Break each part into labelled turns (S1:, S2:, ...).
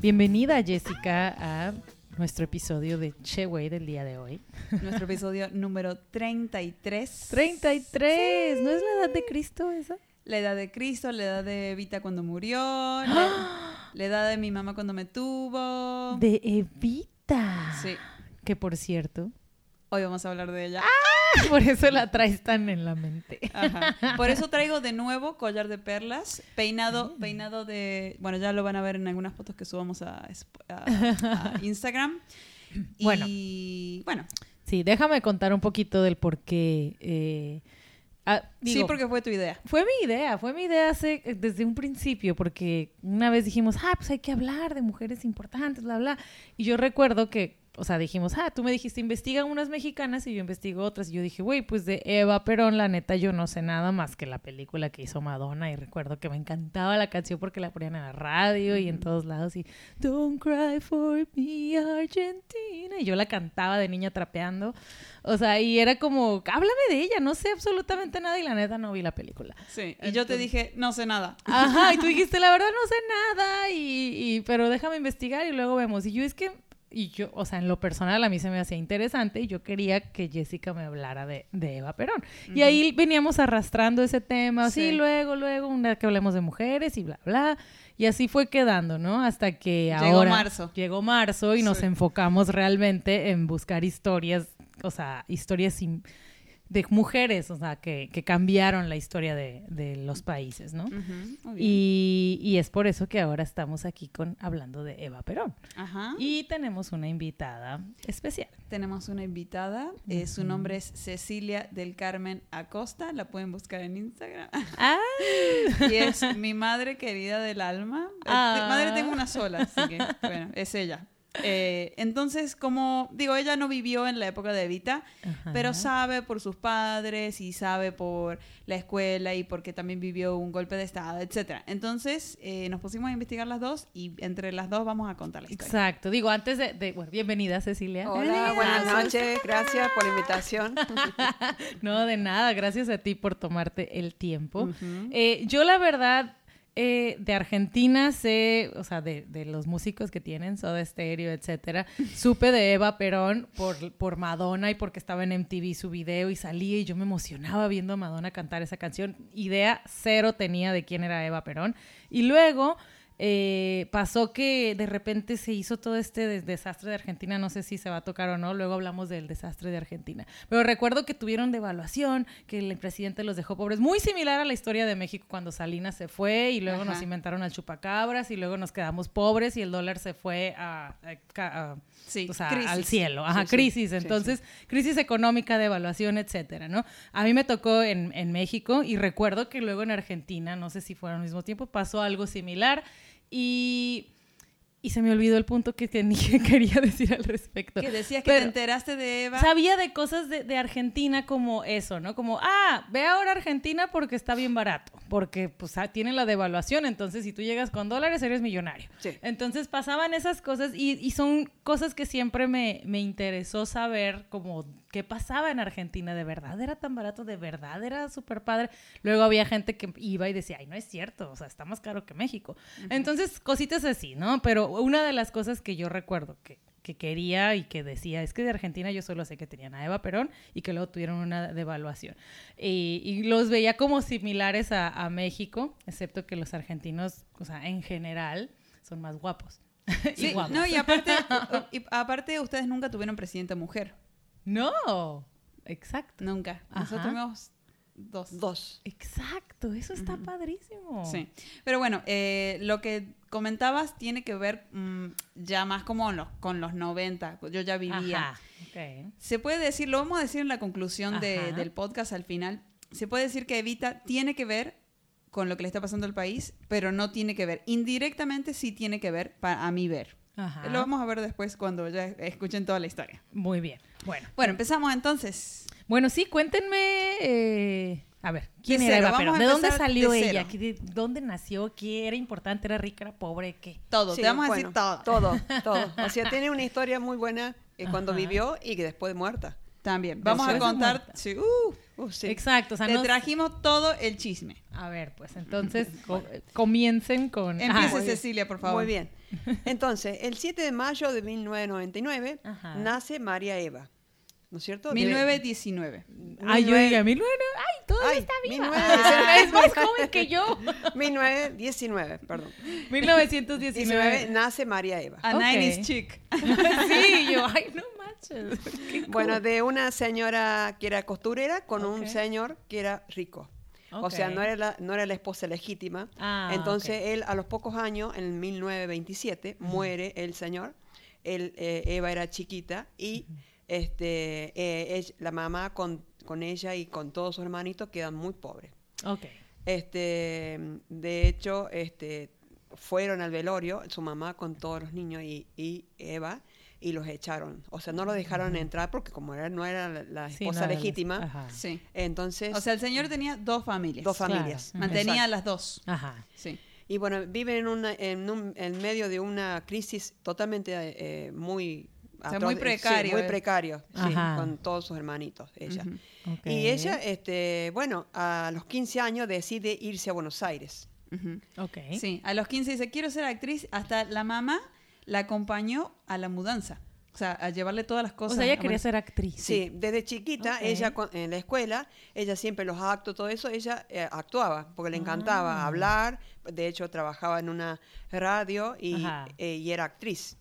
S1: Bienvenida Jessica a nuestro episodio de Che Wey del día de hoy.
S2: Nuestro episodio número 33.
S1: 33. ¿No es la edad de Cristo esa?
S2: La edad de Cristo, la edad de Evita cuando murió, la, la edad de mi mamá cuando me tuvo.
S1: De Evita.
S2: Sí.
S1: Que por cierto,
S2: Hoy vamos a hablar de ella.
S1: por eso la traes tan en la mente.
S2: Ajá. Por eso traigo de nuevo collar de perlas, peinado, peinado de, bueno, ya lo van a ver en algunas fotos que subamos a, a- a Instagram. Y bueno,
S1: Sí, déjame contar un poquito del por qué. eh, ah,
S2: sí, porque fue tu idea.
S1: Fue mi idea, fue mi idea hace, desde un principio, porque una vez dijimos, ah, pues hay que hablar de mujeres importantes, bla, bla. Y yo recuerdo que, o sea, dijimos, ah, tú me dijiste, investiga unas mexicanas y yo investigo otras. Y yo dije, güey, pues de Eva Perón, la neta, yo no sé nada más que la película que hizo Madonna. Y recuerdo que me encantaba la canción porque la ponían en la radio y en todos lados. Y Don't cry for me, Argentina. Y yo la cantaba de niña trapeando. O sea, y era como, háblame de ella, no sé absolutamente nada. Y la neta no vi la película.
S2: Sí. Y yo te dije, no sé nada.
S1: Ajá, y tú dijiste, la verdad no sé nada, y, y- pero déjame investigar y luego vemos. Y yo es que, y yo, o sea, en lo personal a mí se me hacía interesante y yo quería que Jessica me hablara de, de Eva Perón. Y ahí veníamos arrastrando ese tema, así,
S2: Sí.
S1: luego, luego, una que hablemos de mujeres y bla, bla. Y así fue quedando, ¿no? Hasta que
S2: Llegó
S1: ahora...
S2: marzo.
S1: Llegó marzo y nos enfocamos realmente en buscar historias, o sea, historias sin- de mujeres, o sea, que, que cambiaron la historia de, de los países, ¿no? Y, y es por eso que ahora estamos aquí con hablando de Eva Perón.
S2: Ajá.
S1: Y tenemos una invitada especial.
S2: Tenemos una invitada. eh, su nombre es Cecilia del Carmen Acosta. La pueden buscar en Instagram.
S1: Ah,
S2: Y es mi madre querida del alma. Eh,
S1: Ah.
S2: Madre tengo una sola, así que, bueno, es ella. Eh, entonces, como digo, ella no vivió en la época de Evita, pero sabe por sus padres y sabe por la escuela y porque también vivió un golpe de estado, etcétera. Entonces, eh, nos pusimos a investigar las dos y entre las dos vamos a contar la historia.
S1: Exacto. Digo, antes de, de- bueno, bienvenida Cecilia.
S3: Hola, buenas noches. Gracias por la invitación.
S1: No, de nada. Gracias a ti por tomarte el tiempo. Eh, yo la verdad eh, de Argentina sé, o sea, de, de los músicos que tienen, Soda Stereo, etcétera, supe de Eva Perón por, por Madonna y porque estaba en MTV su video y salía y yo me emocionaba viendo a Madonna cantar esa canción. Idea cero tenía de quién era Eva Perón. Y luego eh, pasó que de repente se hizo todo este des- desastre de Argentina, no sé si se va a tocar o no, luego hablamos del desastre de Argentina. Pero recuerdo que tuvieron devaluación, que el presidente los dejó pobres, muy similar a la historia de México cuando Salinas se fue y luego nos inventaron al chupacabras y luego nos quedamos pobres y el dólar se fue a, a- a-
S2: Sí,
S1: o sea,
S2: crisis.
S1: al cielo, ajá,
S2: Sí, sí,
S1: crisis. Entonces, crisis económica, devaluación, etcétera, ¿no? A mí me tocó en, en México y recuerdo que luego en Argentina, no sé si fueron al mismo tiempo, pasó algo similar y, y se me olvidó el punto que, que quería decir al respecto.
S2: Que decías que
S1: Pero-
S2: te enteraste de Eva.
S1: Sabía de cosas de, de Argentina como eso, ¿no? Como, ah, ve ahora Argentina porque está bien barato, porque pues ah, tienen la devaluación, entonces si tú llegas con dólares eres millonario.
S3: Sí.
S1: Entonces pasaban esas cosas y, y son cosas que siempre me, me interesó saber como qué pasaba en Argentina, de verdad era tan barato, de verdad era súper padre. Luego había gente que iba y decía, ay, no es cierto, o sea, está más caro que México. Entonces, cositas así, ¿no? Pero una de las cosas que yo recuerdo que, que quería y que decía, es que de Argentina yo solo sé que tenían a Eva Perón y que luego tuvieron una devaluación. Y, y los veía como similares a, a México, excepto que los argentinos, o sea, en general, son más guapos. y
S2: Sí,
S1: guapos.
S2: no, y aparte, y aparte ustedes nunca tuvieron presidente mujer.
S1: No, exacto.
S2: Nunca. Nosotros
S1: Ajá.
S2: tuvimos dos.
S3: Dos.
S1: Exacto, eso está padrísimo.
S2: Sí. Pero bueno, eh, lo que comentabas tiene que ver mm, ya más como con los, con los 90. Yo ya vivía.
S1: Ajá, ok.
S2: Se puede decir, lo vamos a decir en la conclusión de- del podcast al final, se puede decir que Evita tiene que ver con lo que le está pasando al país, pero no tiene que ver. Indirectamente sí tiene que ver, para a mi ver.
S1: Ajá.
S2: Lo vamos a ver después cuando ya escuchen toda la historia.
S1: Muy bien. Bueno.
S2: Bueno, empezamos entonces.
S1: Bueno, sí, cuéntenme. eh, a ver, ¿quién
S2: De
S1: era
S2: cero,
S1: Eva Perón? ¿De dónde salió
S2: de
S1: ella?
S2: cero.
S1: ¿Qué- de ¿Dónde nació? ¿Qué era importante? ¿Era rica? ¿Era pobre? ¿Qué?
S2: Todo,
S3: Sí,
S2: te vamos a decir todo.
S3: Todo, todo. O sea, tiene una historia muy buena eh, cuando
S1: Ajá.
S3: vivió y que después muerta.
S2: También. Vamos a contar. sí, uh,
S3: Uh, sí.
S1: Exacto. O sea,
S2: te
S1: no-
S2: trajimos todo el chisme.
S1: A ver, pues entonces co- comiencen con...
S2: Empiece
S3: bien.
S2: Cecilia, por favor.
S3: Muy bien. Entonces, el 7 de mayo de 1999
S1: Ajá.
S3: nace María Eva. ¿No es cierto?
S2: 1919.
S1: Ay, yo diga, mil nueve- Ay, todavía
S3: Ay,
S1: está viva.
S3: 1919.
S1: Ah, es más joven que yo.
S3: 1919, perdón.
S1: 1919.
S3: 19 nace María Eva.
S2: A
S1: Ok.
S2: 90s chick.
S1: sí, yo, ay, no manches. Qué cool.
S3: Bueno, de una señora que era costurera con
S1: Ok.
S3: un señor que era rico. O sea, no era, la, no era la esposa legítima.
S1: Ah,
S3: Entonces
S1: ok.
S3: él a los pocos años, en 1927, muere el señor. Él, eh, Eva era chiquita y este, eh, ella- la mamá con, con ella y con todos sus hermanitos quedan muy pobres.
S1: Ok.
S3: Este, de hecho, este, fueron al velorio, su mamá con todos los niños y, y Eva, y los echaron. O sea, no los dejaron entrar porque como era, no era la, la
S1: Sí,
S3: esposa
S1: no,
S3: legítima,
S1: Ajá.
S2: Sí.
S3: entonces
S2: O sea, el señor tenía dos familias.
S3: dos familias.
S2: Mantenía
S3: Exacto.
S2: las dos.
S1: Ajá.
S2: Sí.
S3: Y bueno, viven en, una, en, un- en medio de una crisis totalmente eh, muy...
S2: sea,
S3: atroz-
S2: muy
S3: sí,
S2: precario,
S3: muy
S2: eh.
S3: precario, sí, con todos sus hermanitos, ella. Y ella, este, bueno, a los 15 años decide irse a Buenos Aires.
S2: Ujú.
S1: Ok.
S2: Sí, a los 15 dice, quiero ser actriz. Hasta la mamá la acompañó a la mudanza. O sea, a llevarle todas las
S1: O
S2: cosas.
S1: sea, ella quería ser actriz.
S3: Sí, desde chiquita, ella en la escuela, ella siempre los actos, todo eso, ella eh, actuaba, porque le encantaba
S1: Ah.
S3: hablar, de hecho trabajaba en una radio y, eh, y era actriz.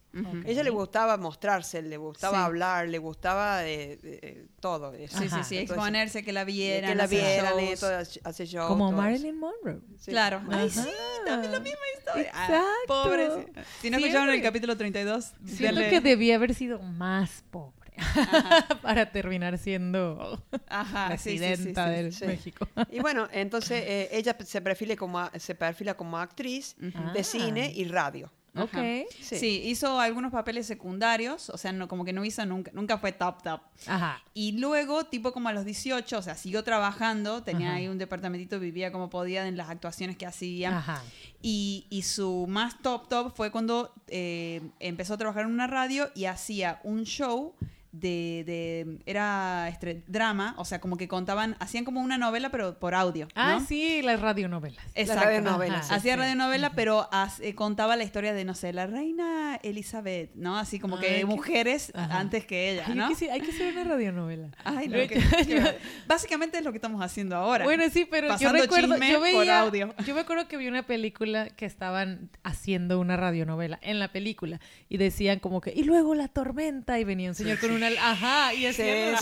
S3: Ella le gustaba mostrarse, le gustaba
S2: Sí.
S3: hablar, le gustaba de, de- todo. eso.
S2: Sí, sí, sí, exponerse, que la vieran.
S3: que la vieran, todo, hace shows,
S1: Como
S3: todo.
S1: Marilyn Monroe.
S3: Sí.
S2: Claro. Ay,
S1: Ajá.
S2: sí, también la misma historia. Ah,
S1: Exacto.
S2: pobre. sí. Si no escucharon el capítulo 32,
S1: Siento que debía haber sido más pobre para terminar siendo
S2: Ajá, sí, sí, sí,
S1: presidenta
S2: sí.
S1: de
S3: sí.
S1: México.
S3: Y bueno, entonces eh, ella se perfila como, a- se perfila como actriz de cine y radio.
S2: Ajá.
S1: Ok.
S3: Sí.
S2: Sí. hizo algunos papeles secundarios, o sea, no, como que no hizo nunca, nunca fue top top.
S1: Ajá.
S2: Y luego, tipo como a los 18, o sea, siguió trabajando, tenía
S1: Ajá.
S2: ahí un departamentito, vivía como podía en las actuaciones que hacía.
S1: Ajá.
S2: Y, y su más top top fue cuando eh, empezó a trabajar en una radio y hacía un show de, de era este, drama, o sea, como que contaban, hacían como una novela pero por audio. ¿no?
S1: Ah, sí, las radionovelas.
S2: Exacto.
S3: radionovela,
S1: Ajá.
S3: sí.
S2: Hacía
S1: sí.
S2: radionovela, pero eh, contaba la historia de, no sé, la reina Elizabeth, ¿no? Así como
S1: Ay,
S2: que
S1: qué-
S2: mujeres
S1: Ajá.
S2: antes que ella,
S1: Ay,
S2: ¿no?
S1: hay que hacer una radionovela.
S2: Ay, no, qué- Básicamente es lo que estamos haciendo ahora.
S1: Bueno, sí, pero yo recuerdo, yo
S2: por
S1: veía,
S2: audio.
S1: yo me acuerdo que vi una película que estaban haciendo una radionovela en la película y decían como que y luego la tormenta y venía un señor con una, ajá, y hacían,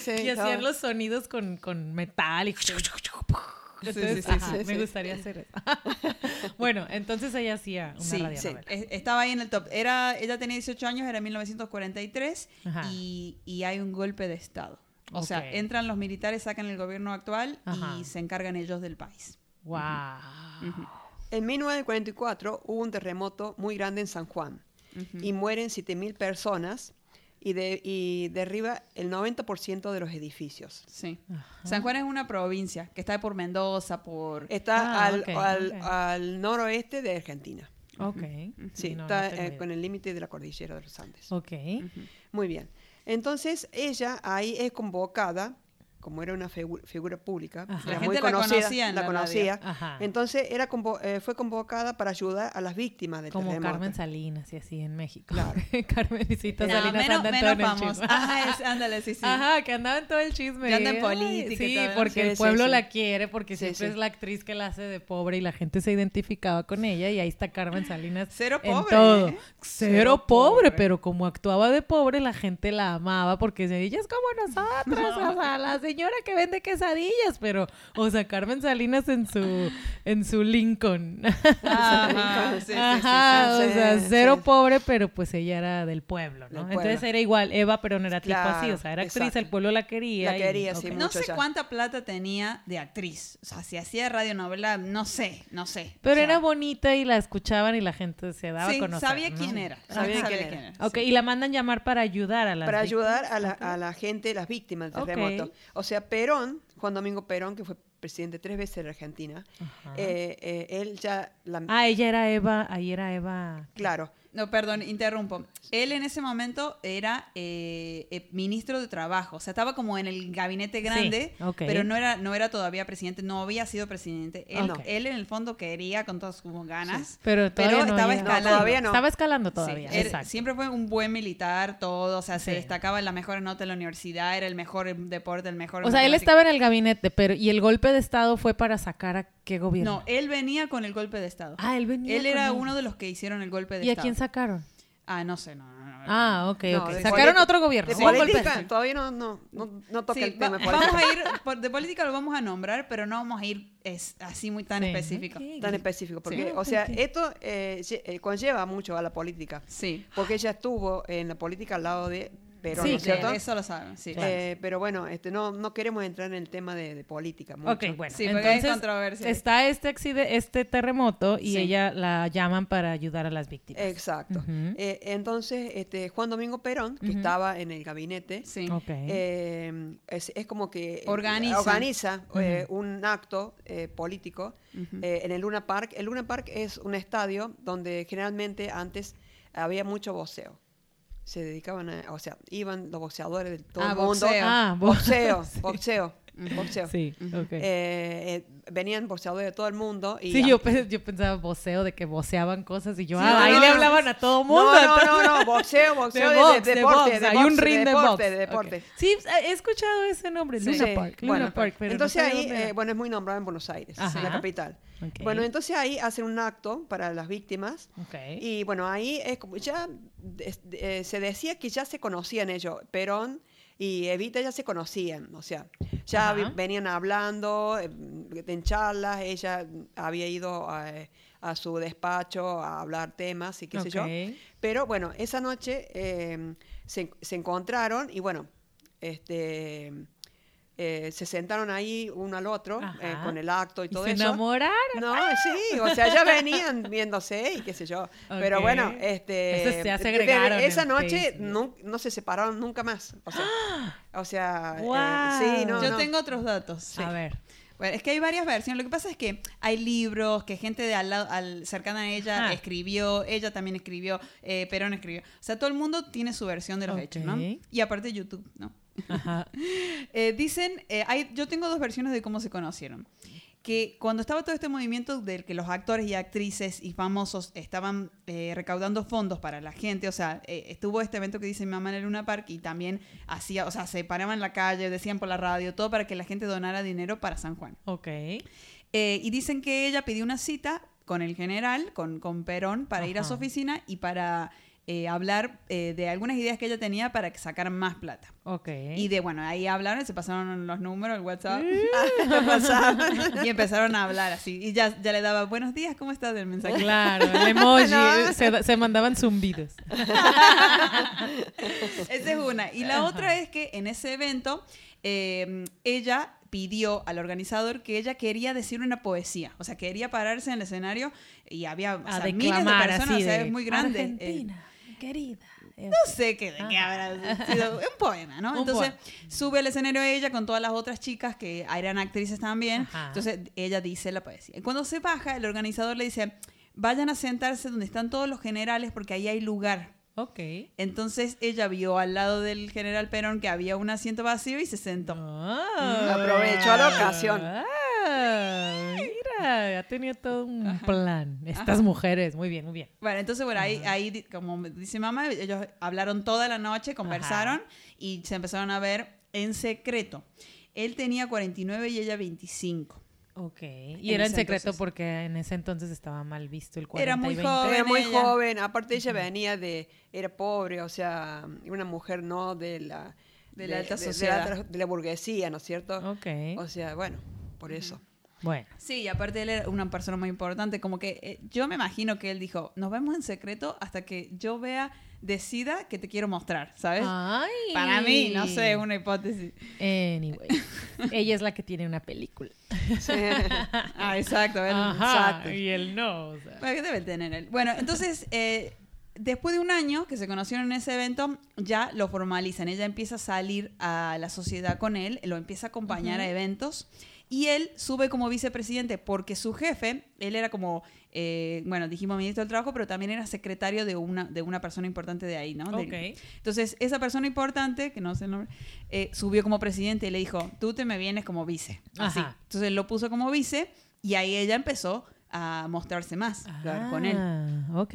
S3: Sí,
S1: y hacían los sonidos con, con metal y entonces,
S2: sí, sí,
S1: ajá,
S3: sí,
S1: me gustaría hacer eso. bueno, entonces ella hacía una
S2: Estaba ahí en el top. Era, ella tenía 18 años, era 1943
S1: Ajá.
S2: y, y hay un golpe de Estado. O sea, entran los militares, sacan el gobierno actual
S1: Ajá.
S2: y se encargan ellos del país.
S1: Wow.
S3: En 1944 hubo un terremoto muy grande en San Juan y mueren 7.000 personas y, de, y derriba el 90% de los edificios.
S2: Sí.
S1: Ajá.
S2: San Juan es una provincia que está por Mendoza, por...
S3: Está
S1: Ah,
S3: al,
S1: ok,
S3: al-
S1: ok.
S3: al noroeste de Argentina.
S1: Ok.
S3: Sí,
S1: no,
S3: está
S1: no
S3: eh, con el límite de la cordillera de los Andes.
S1: Ok.
S3: Muy bien. Entonces ella ahí es convocada, como era una figu- figura pública,
S1: Ajá.
S3: era
S2: La
S3: muy
S2: gente la
S3: conocida,
S2: conocía en
S3: la
S2: la
S3: conocía.
S1: Ajá.
S3: Entonces era convo- eh, fue convocada para ayudar a las víctimas del
S1: Como
S3: terremoto.
S1: Carmen Salinas y así en México.
S3: Claro.
S1: Carmencita
S2: No,
S1: Salinas
S2: menos,
S1: anda en todo el chisme.
S2: Ajá, es- ándale, sí, sí.
S1: Ajá, que andaba en todo el chisme.
S2: Ya anda en política
S1: Sí,
S2: todo.
S1: porque
S3: Sí,
S1: el pueblo
S3: sí.
S1: la quiere, porque
S3: Sí,
S1: siempre
S3: sí.
S1: es la actriz que la hace de pobre y la gente se identificaba con ella y ahí está Carmen Salinas.
S2: Cero
S1: en
S2: pobre,
S1: todo.
S2: ¿eh?
S1: Cero,
S2: Cero
S1: pobre,
S2: pobre.
S1: pero como actuaba de pobre, la gente la amaba porque decía, ella es como nosotros, o sea, la señora que vende quesadillas, pero, o sea, Carmen Salinas en su, en su Lincoln.
S2: Ajá, sí, sí, sí,
S1: Ajá,
S3: sí,
S1: o sea,
S3: sí.
S1: cero pobre, pero pues ella era del pueblo, ¿no? Entonces era igual, Eva Perón era tipo así, o sea, era actriz,
S3: Exacto.
S1: el pueblo la quería.
S3: La
S1: y-
S3: quería, sí,
S1: ok.
S2: No sé
S3: ya.
S2: cuánta plata tenía de actriz. O sea, si hacía radionovela, no sé, no sé.
S1: Pero
S2: O sea,
S1: era bonita y la escuchaban y la gente se daba
S2: sí,
S1: a conocer.
S2: sabía
S1: ¿no?
S2: quién era.
S3: Sabía
S2: Sabía
S3: quién era.
S2: era.
S1: Ok, y la mandan llamar para ayudar a las
S3: para
S1: víctimas.
S3: ayudar a la, a la gente, las víctimas del
S1: Ok.
S3: terremoto. O sea, Perón, Juan Domingo Perón, que fue presidente tres veces de la Argentina, eh, eh, él ya, la-
S1: Ah, ella era Eva, ahí era Eva.
S3: claro,
S2: No, perdón, interrumpo. Él en ese momento era eh, eh, ministro de Trabajo, o sea, estaba como en el gabinete grande, pero no era, no era todavía presidente, no había sido presidente. Él, él en el fondo quería con todas sus ganas,
S1: Pero,
S2: pero
S1: todavía no
S2: estaba escalando.
S3: No, todavía no.
S1: Estaba escalando
S2: Sí,
S1: todavía,
S2: él
S1: exacto.
S2: siempre fue un buen militar, todo, o sea, se
S1: Sí.
S2: destacaba en las mejores notas de la universidad, era el mejor en deporte, el mejor
S1: O sea, él estaba en el gabinete, pero ¿y el golpe de estado fue para sacar a qué gobierno?
S2: No, él venía con el golpe de Estado.
S1: Ah, él venía
S2: Él
S1: con
S2: era
S1: él.
S2: uno de los que hicieron el golpe de
S1: ¿Y a
S2: Estado.
S1: quién sacaron?
S2: Ah, no sé, no, no, no.
S1: Ah, ok,
S3: No,
S1: ok.
S3: de
S1: Sacaron a otro gobierno.
S3: de política, todavía no, no, no, no toca
S2: Sí,
S3: el tema
S2: va-
S3: de política
S2: vamos a ir, por- de política lo vamos a nombrar, pero no vamos a ir es, así muy tan
S1: Sí.
S2: específico.
S1: Ok.
S3: tan específico, porque,
S1: Sí.
S3: o sea, esto eh, eh, conlleva mucho a la política,
S2: Sí,
S3: porque ella estuvo en la política al lado de Perón,
S1: Sí,
S2: eso lo saben, sí.
S3: Eh, pero bueno, este, no, no queremos entrar en el tema de, de política mucho.
S1: Ok, bueno.
S2: Sí,
S1: entonces
S2: controversia.
S1: está este, accide- este terremoto y
S2: Sí.
S1: ella la llaman para ayudar a las víctimas.
S3: Exacto. Eh, entonces, este, Juan Domingo Perón, que estaba en el gabinete, eh, es, es como que
S2: Organiza.
S3: organiza, eh, un acto eh, político eh, en el Luna Park. El Luna Park es un estadio donde generalmente antes había mucho boxeo. Se dedicaban a, o sea, iban los boxeadores de todo
S2: Ah,
S3: el mundo.
S2: boxeo.
S1: Ah, bo-
S3: Boxeo, boxeo, boxeo.
S1: Sí, ok.
S3: Eh, eh, venían boxeadores de todo el mundo. Y
S1: sí, yo, yo pensaba voceo, de que voceaban cosas y yo,
S3: Sí,
S1: ah,
S3: no,
S1: ahí
S3: no,
S1: le hablaban a todo mundo.
S3: No, no, no, no, boxeo, boxeo
S1: De
S3: de,
S1: box,
S3: de
S1: de
S3: deporte,
S1: box,
S3: de
S1: hay un ring de,
S3: deporte, de deporte.
S1: Ok. Sí, he escuchado ese nombre,
S2: Sí.
S1: Luna Park. Luna
S3: bueno,
S1: Park, pero
S3: entonces ahí, eh, bueno, es muy nombrado en Buenos Aires,
S1: Ajá.
S3: la capital. Bueno, entonces ahí hacen un acto para las víctimas y bueno, ahí es como ya se decía que ya se conocían ellos, Perón y Evita ya se conocían, o sea, ya
S1: Ajá.
S3: venían hablando eh, en charlas, ella había ido a, a su despacho a hablar temas y qué sé yo. Pero bueno, esa noche eh, se, se encontraron y bueno, este, eh, se sentaron ahí uno al otro eh, con el acto y
S1: ¿Y
S3: todo
S1: se
S3: eso.
S1: enamoraron?
S3: No, sí, o sea, ya venían viéndose y qué sé yo. Pero
S1: Ok.
S3: bueno, este.
S1: Se
S3: de-
S1: agregaron
S3: esa noche no, no se separaron nunca más. O sea, o sea, eh,
S1: Guau.
S3: sí, no.
S2: Yo
S3: no.
S2: tengo otros datos.
S1: A ver.
S2: Bueno, es que hay varias versiones. Lo que pasa es que hay libros que gente de al lado, al, cercana a ella
S1: Ah.
S2: escribió, ella también escribió, eh, Perón escribió. O sea, todo el mundo tiene su versión de los
S1: Ok.
S2: hechos, ¿no? Y aparte YouTube, ¿no?
S1: Ajá.
S2: Eh, dicen, eh, hay, yo tengo dos versiones de cómo se conocieron. Que cuando estaba todo este movimiento del que los actores y actrices y famosos estaban eh, recaudando fondos para la gente, o sea, eh, estuvo este evento que dice mi mamá en el Luna Park y también hacía, o sea, se paraban en la calle, decían por la radio, todo para que la gente donara dinero para San Juan.
S1: Ok.
S2: Eh, y dicen que ella pidió una cita con el general, con, con Perón, para ir a su
S1: Ajá.
S2: oficina y para eh, hablar eh, de algunas ideas que ella tenía para que sacaran más plata.
S1: Ok.
S2: Y de, bueno, ahí hablaron, se pasaron los números, el WhatsApp,
S3: Pasaban.
S2: y empezaron a hablar así. Y ya, ya le daba, buenos días, ¿cómo estás? del mensaje.
S1: Claro, el emoji.
S3: No.
S1: se, se mandaban zumbidos.
S2: Esa es una. Y la otra es que en ese evento, eh, ella pidió al organizador que ella quería decir una poesía. O sea, quería pararse en el escenario y había o sea, miles de personas, o sea, es muy grande. Eh,
S1: querida.
S2: no sé qué, de qué habrá sido. Un poema, ¿no?
S1: Un
S2: Entonces
S1: poema.
S2: sube al escenario ella con todas las otras chicas que eran actrices también.
S1: Ajá.
S2: Entonces ella dice la poesía. Y cuando se baja, el organizador le dice: vayan a sentarse donde están todos los generales porque ahí hay lugar.
S1: Ok.
S2: Entonces ella vio al lado del general Perón que había un asiento vacío y se sentó.
S1: Ah.
S3: Aprovechó la ocasión.
S1: Ah, mira, ha tenido todo un plan. Estas mujeres, muy bien, muy bien.
S2: Bueno, entonces, bueno, ahí, ahí, como dice mamá, ellos hablaron toda la noche, conversaron y se empezaron a ver en secreto. Él tenía 49 y ella 25.
S1: Ok. Y
S2: En
S1: era en secreto
S2: entonces.
S1: porque en ese entonces estaba mal visto el 40
S2: Era muy
S1: y 20.
S2: joven.
S3: Era muy
S2: ella.
S3: joven, aparte ella venía de, era pobre, o sea, una mujer no de la,
S2: De la alta
S3: de-
S2: sociedad.
S3: De, la, de la burguesía, ¿no es cierto?
S1: Ok.
S3: O sea, bueno, por eso.
S1: Bueno.
S2: Sí, y aparte él era una persona muy importante, como que eh, yo me imagino que él dijo, nos vemos en secreto hasta que yo vea, decida que te quiero mostrar, ¿sabes?
S1: Ay.
S2: Para mí, no sé, una hipótesis.
S1: Anyway. Ella es la que tiene una película.
S2: Ah, exacto. él-
S1: Ajá,
S2: exacto.
S1: y él no. o sea.
S2: Bueno, ¿qué debe tener él? Bueno, entonces, eh, después de un año que se conocieron en ese evento, ya lo formalizan. Ella empieza a salir a la sociedad con él, lo empieza a acompañar a eventos. Y él sube como vicepresidente porque su jefe, él era como, eh, bueno, dijimos ministro del Trabajo, pero también era secretario de una, de una persona importante de ahí, ¿no? De-
S1: Ok.
S2: Entonces, esa persona importante, que no sé el nombre, eh, subió como presidente y le dijo, tú te me vienes como vice. Así.
S1: Ajá.
S2: Entonces, él lo puso como vice y ahí ella empezó a mostrarse más claro, con él.
S1: Ah, Ok.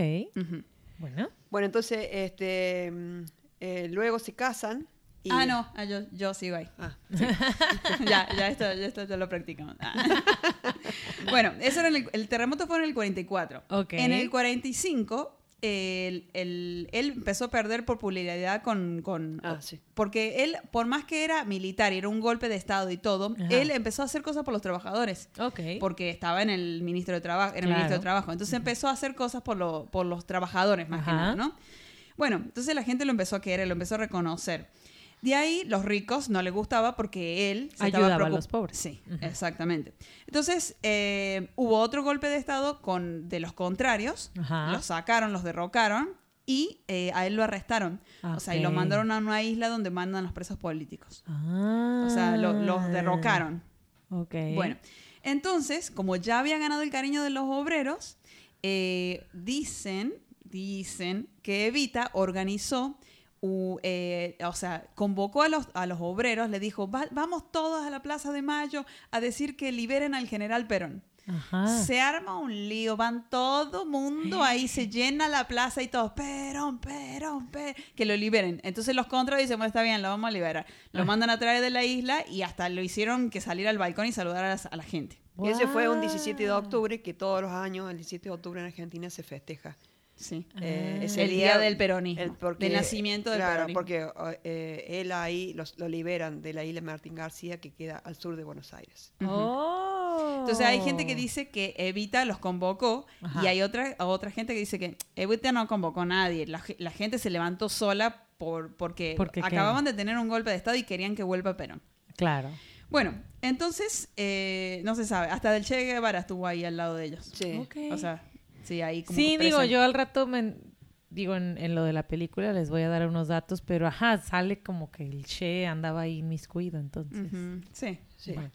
S1: Bueno.
S3: Bueno, entonces, este, mm, eh, luego se casan. Y,
S2: Ah, no, ah, yo, yo sigo ahí.
S3: Ah,
S2: ya, ya esto, ya esto ya lo practicamos. Ah. bueno, eso era en el, el terremoto fue en el 44.
S1: Ok.
S2: En el 45, el- el- él empezó a perder popularidad con... con
S3: Ah, sí.
S2: Porque él, por más que era militar y era un golpe de Estado y todo,
S1: Ajá.
S2: él empezó a hacer cosas por los trabajadores.
S1: Ok.
S2: Porque estaba en el ministro de trabajo, en el
S1: Claro.
S2: ministro de trabajo. Entonces empezó a hacer cosas por, lo- por los trabajadores más que nada, ¿no? Bueno, entonces la gente lo empezó a querer, lo empezó a reconocer. De ahí los ricos no les gustaba porque él se estaba
S1: Ayudaba a
S2: preocup-
S1: los pobres.
S2: Sí, exactamente. Entonces eh, hubo otro golpe de estado con de los contrarios,
S1: Ajá.
S2: los sacaron, los derrocaron y eh, a él lo arrestaron. O sea, y lo mandaron a una isla donde mandan los presos políticos.
S1: Ah.
S2: O sea, lo- los derrocaron.
S1: Ok.
S2: Bueno, entonces, como ya había ganado el cariño de los obreros, eh, dicen, dicen que Evita organizó, eh, o sea, convocó a los, a los obreros, le dijo, "Va- vamos todos a la Plaza de Mayo a decir que liberen al general Perón.
S1: Ajá.
S2: Se arma un lío, van todo mundo ahí, se llena la plaza y todos, Perón, Perón, Perón, que lo liberen. Entonces los contras dicen, bueno, está bien, lo vamos a liberar. Lo
S1: Ah.
S2: mandan a traer de la isla y hasta lo hicieron que salir al balcón y saludar a, las- a la gente.
S3: Y ese fue un
S1: Guau.
S3: 17 de octubre, que todos los años, el 17 de octubre en Argentina se festeja.
S2: Sí.
S3: Eh,
S1: Ah.
S3: ese
S2: El día del peronismo,
S3: el- porque-
S2: del nacimiento del
S3: claro, porque eh, él ahí los- lo liberan de la isla Martín García, que queda al sur de Buenos Aires.
S1: Oh.
S2: Entonces hay gente que dice que Evita los convocó
S1: Ajá.
S2: y hay otra, otra gente que dice que Evita no convocó a nadie. La, ge- la gente se levantó sola por, porque
S1: ¿Por qué qué?
S2: acababan de tener un golpe de Estado y querían que vuelva Perón.
S1: Claro.
S2: Bueno, entonces, eh, no se sabe. Hasta del Che Guevara estuvo ahí al lado de ellos.
S3: Sí.
S1: Ok.
S2: O sea, sí, ahí como
S1: Sí, digo, yo al rato me digo en, en lo de la película les voy a dar unos datos, pero ajá, sale como que el Che andaba ahí inmiscuido, entonces.
S2: Ujú, Sí.
S3: Sí.
S1: Bueno.